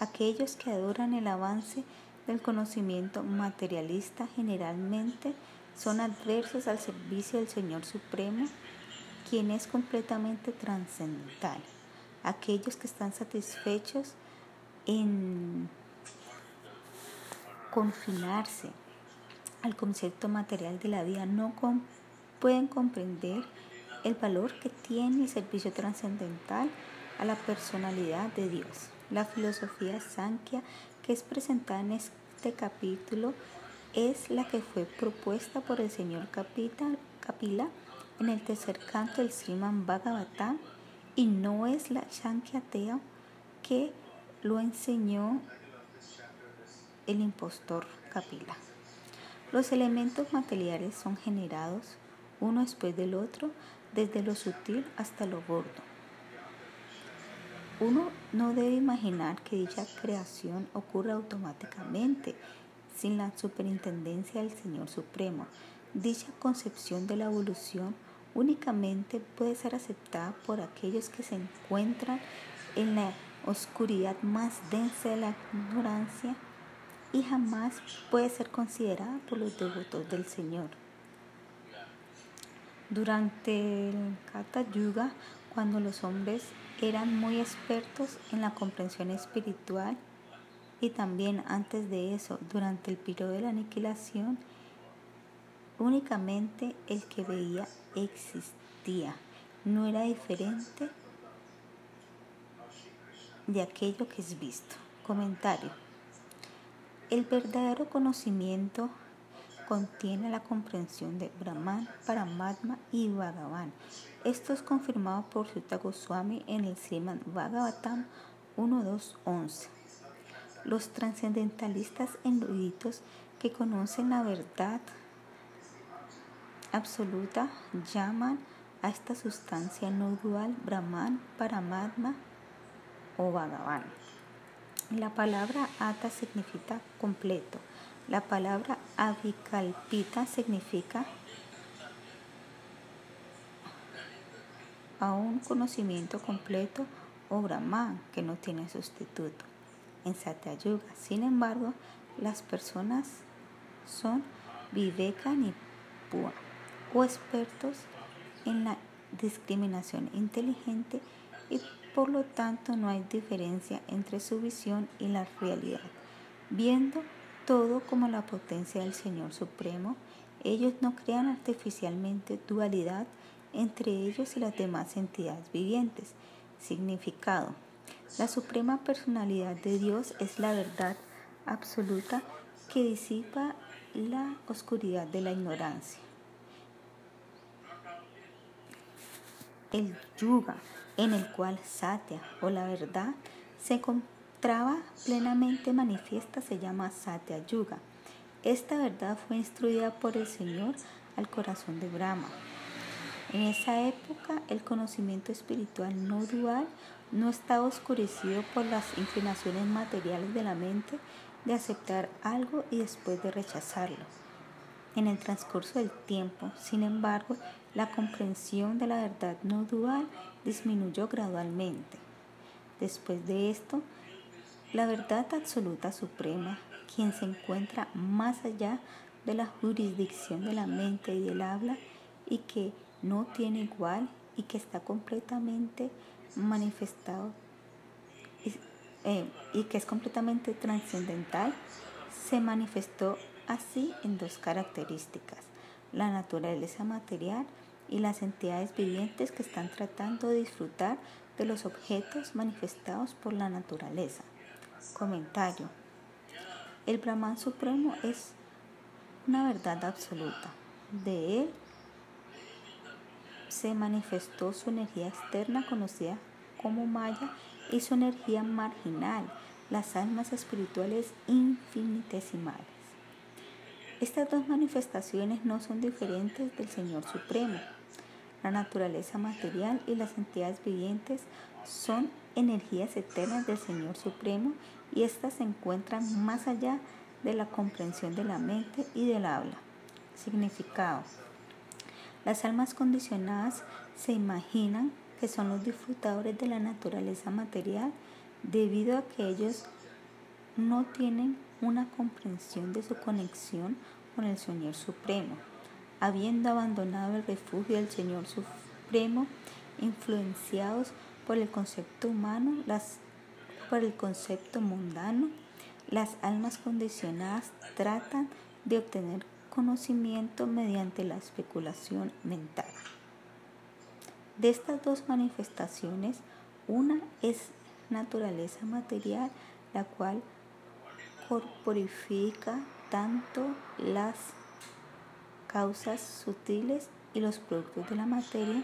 Aquellos que adoran el avance del conocimiento materialista generalmente son adversos al servicio del Señor Supremo, quien es completamente trascendental. Aquellos que están satisfechos en confinarse al concepto material de la vida no pueden comprender el valor que tiene el servicio trascendental a la personalidad de Dios. La filosofía Sankhya que es presentada en este capítulo es la que fue propuesta por el señor Kapila en el tercer canto del Sriman Bhagavatam y no es la Shankyatea que lo enseñó el impostor Kapila. Los elementos materiales son generados uno después del otro, desde lo sutil hasta lo gordo. Uno no debe imaginar que dicha creación ocurra automáticamente, sin la superintendencia del Señor Supremo. Dicha concepción de la evolución únicamente puede ser aceptada por aquellos que se encuentran en la oscuridad más densa de la ignorancia y jamás puede ser considerada por los devotos del Señor. Durante el Kata Yuga, cuando los hombres eran muy expertos en la comprensión espiritual y también antes de eso, durante el periodo de la aniquilación, únicamente el que veía existía, no era diferente de aquello que es visto. Comentario. El verdadero conocimiento contiene la comprensión de Brahman, Paramatma y Bhagavan. Esto es confirmado por Sutta Goswami en el Sriman Bhagavatam 1.2.11. Los trascendentalistas eruditos que conocen la verdad absoluta llaman a esta sustancia no dual Brahman, Paramatma o Bhagavan. La palabra ata significa completo. La palabra avikalpita significa a un conocimiento completo o Brahman que no tiene sustituto. En Satyayuga, sin embargo, las personas son Viveka Pua o expertos en la discriminación inteligente y por lo tanto, no hay diferencia entre su visión y la realidad. Viendo todo como la potencia del Señor Supremo, ellos no crean artificialmente dualidad entre ellos y las demás entidades vivientes. Significado. La suprema personalidad de Dios es la verdad absoluta que disipa la oscuridad de la ignorancia. El yuga en el cual Satya o la verdad se encontraba plenamente manifiesta se llama Satya Yuga. Esta verdad fue instruida por el Señor al corazón de Brahma. En esa época el conocimiento espiritual no dual no estaba oscurecido por las inclinaciones materiales de la mente de aceptar algo y después de rechazarlo. En el transcurso del tiempo, sin embargo, la comprensión de la verdad no dual disminuyó gradualmente. Después de esto, la verdad absoluta suprema, quien se encuentra más allá de la jurisdicción de la mente y del habla y que no tiene igual y que está completamente manifestado eh, y que es completamente trascendental, se manifestó así en dos características, la naturaleza material y las entidades vivientes que están tratando de disfrutar de los objetos manifestados por la naturaleza. Comentario. El Brahman Supremo es una verdad absoluta. De él se manifestó su energía externa conocida como Maya y su energía marginal, las almas espirituales infinitesimales. Estas dos manifestaciones no son diferentes del Señor Supremo. La naturaleza material y las entidades vivientes son energías eternas del Señor Supremo y éstas se encuentran más allá de la comprensión de la mente y del habla. Significado. Las almas condicionadas se imaginan que son los disfrutadores de la naturaleza material debido a que ellos no tienen una comprensión de su conexión con el Señor Supremo. Habiendo abandonado el refugio del Señor Supremo, influenciados por el concepto humano, las, por el concepto mundano, las almas condicionadas tratan de obtener conocimiento mediante la especulación mental. De estas dos manifestaciones, una es naturaleza material, la cual corporifica tanto las causas sutiles y los productos de la materia,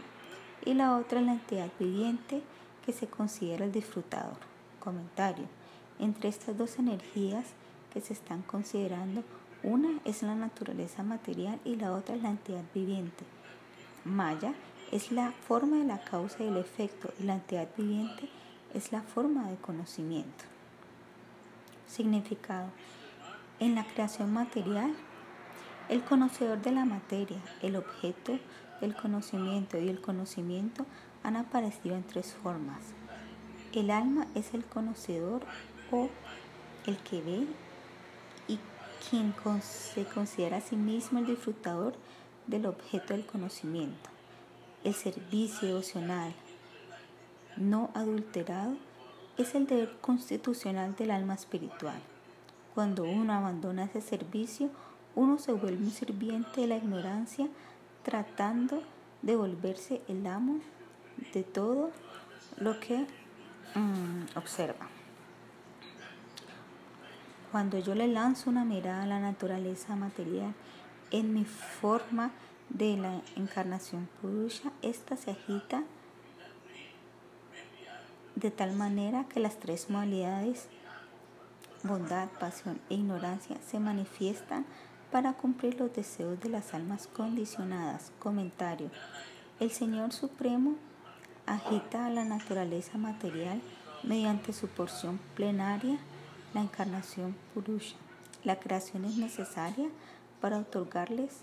y la otra la entidad viviente que se considera el disfrutador. Comentario. Entre estas dos energías que se están considerando, una es la naturaleza material y la otra es la entidad viviente. Maya es la forma de la causa y el efecto y la entidad viviente es la forma de conocimiento. Significado. En la creación material, el conocedor de la materia, el objeto del conocimiento y el conocimiento han aparecido en tres formas. El alma es el conocedor o el que ve y quien se considera a sí mismo el disfrutador del objeto del conocimiento. El servicio devocional no adulterado es el deber constitucional del alma espiritual. Cuando uno abandona ese servicio, uno se vuelve un sirviente de la ignorancia tratando de volverse el amo de todo lo que mm, observa. Cuando yo le lanzo una mirada a la naturaleza material en mi forma de la encarnación Purusha, esta se agita de tal manera que las tres modalidades, bondad, pasión e ignorancia, se manifiestan para cumplir los deseos de las almas condicionadas. Comentario. El Señor Supremo agita la naturaleza material mediante su porción plenaria, la encarnación Purusha. La creación es necesaria para otorgarles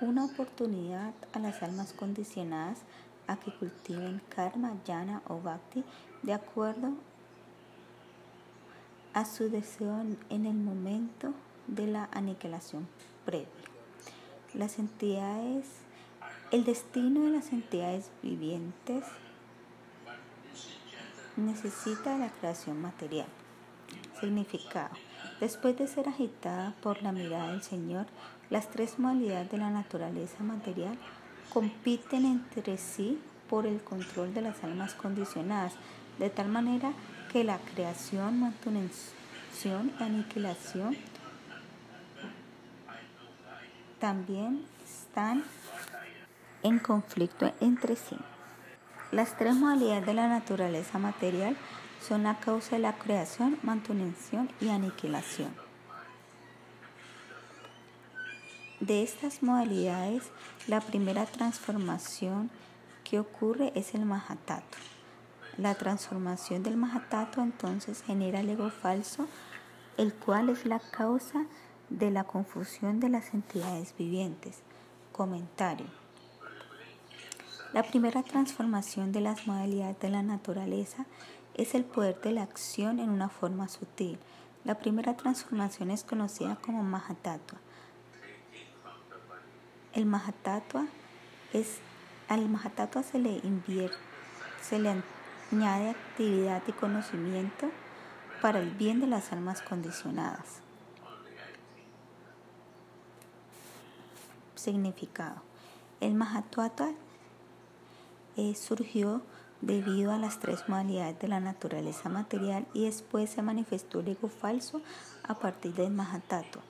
una oportunidad a las almas condicionadas a que cultiven karma, yana o bhakti de acuerdo a su deseo en el momento de la aniquilación previa. Las entidades, el destino de las entidades vivientes necesita la creación material. Significado. Después de ser agitada por la mirada del Señor, las tres modalidades de la naturaleza material compiten entre sí por el control de las almas condicionadas, de tal manera que la creación, manutención y aniquilación también están en conflicto entre sí. Las tres modalidades de la naturaleza material son la causa de la creación, manutención y aniquilación. De estas modalidades, la primera transformación que ocurre es el Mahatato. La transformación del Mahatato entonces genera el ego falso, el cual es la causa de la confusión de las entidades vivientes. Comentario. La primera transformación de las modalidades de la naturaleza es el poder de la acción en una forma sutil. La primera transformación es conocida como Mahatattva. El Mahatattva es Al Mahatattva se le invierte, se le añade actividad y conocimiento para el bien de las almas condicionadas. Significado. El Mahatattva eh, surgió debido a las tres modalidades de la naturaleza material y después se manifestó el ego falso a partir del Mahatattva.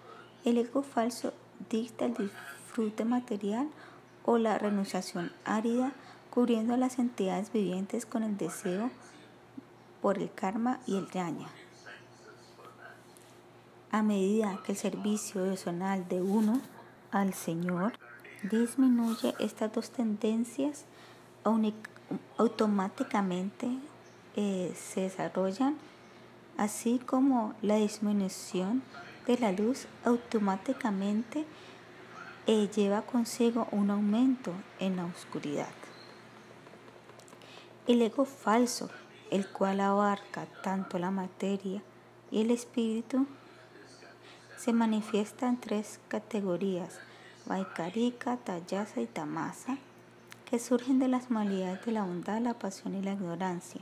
El ego falso dicta el disfrute material o la renunciación árida, cubriendo a las entidades vivientes con el deseo por el karma y el yaña. A medida que el servicio personal de uno al Señor disminuye estas dos tendencias, automáticamente eh, se desarrollan, así como la disminución de la luz automáticamente eh, lleva consigo un aumento en la oscuridad. El ego falso, el cual abarca tanto la materia y el espíritu, se manifiesta en tres categorías, Vaikarika, Tayasa y Tamasa, que surgen de las modalidades de la bondad, la pasión y la ignorancia.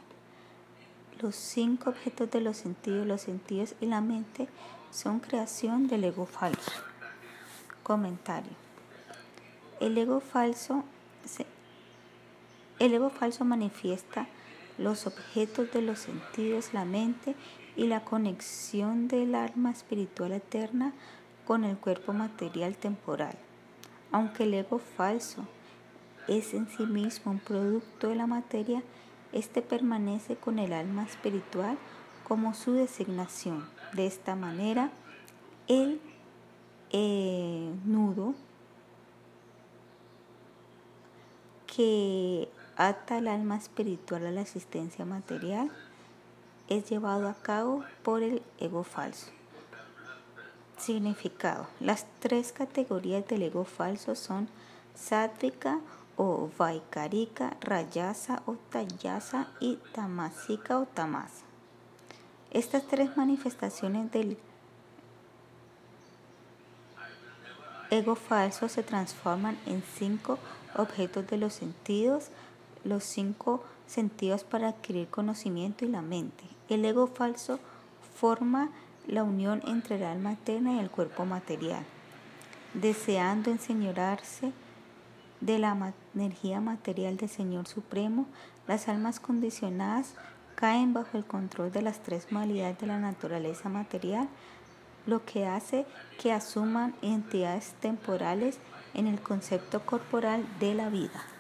Los cinco objetos de los sentidos, los sentidos y la mente son creación del ego falso. Comentario. El ego falso, el ego falso manifiesta los objetos de los sentidos, la mente y la conexión del alma espiritual eterna con el cuerpo material temporal. Aunque el ego falso es en sí mismo un producto de la materia, éste permanece con el alma espiritual como su designación. De esta manera, el eh, nudo que ata el alma espiritual a la existencia material es llevado a cabo por el ego falso. Significado. Las tres categorías del ego falso son sádvica o vaikarika, rayasa o tayasa y tamasika o tamasa. Estas tres manifestaciones del ego falso se transforman en cinco objetos de los sentidos, los cinco sentidos para adquirir conocimiento y la mente. El ego falso forma la unión entre el alma eterna y el cuerpo material, deseando enseñorarse de la energía material del Señor Supremo, las almas condicionadas caen bajo el control de las tres modalidades de la naturaleza material, lo que hace que asuman entidades temporales en el concepto corporal de la vida.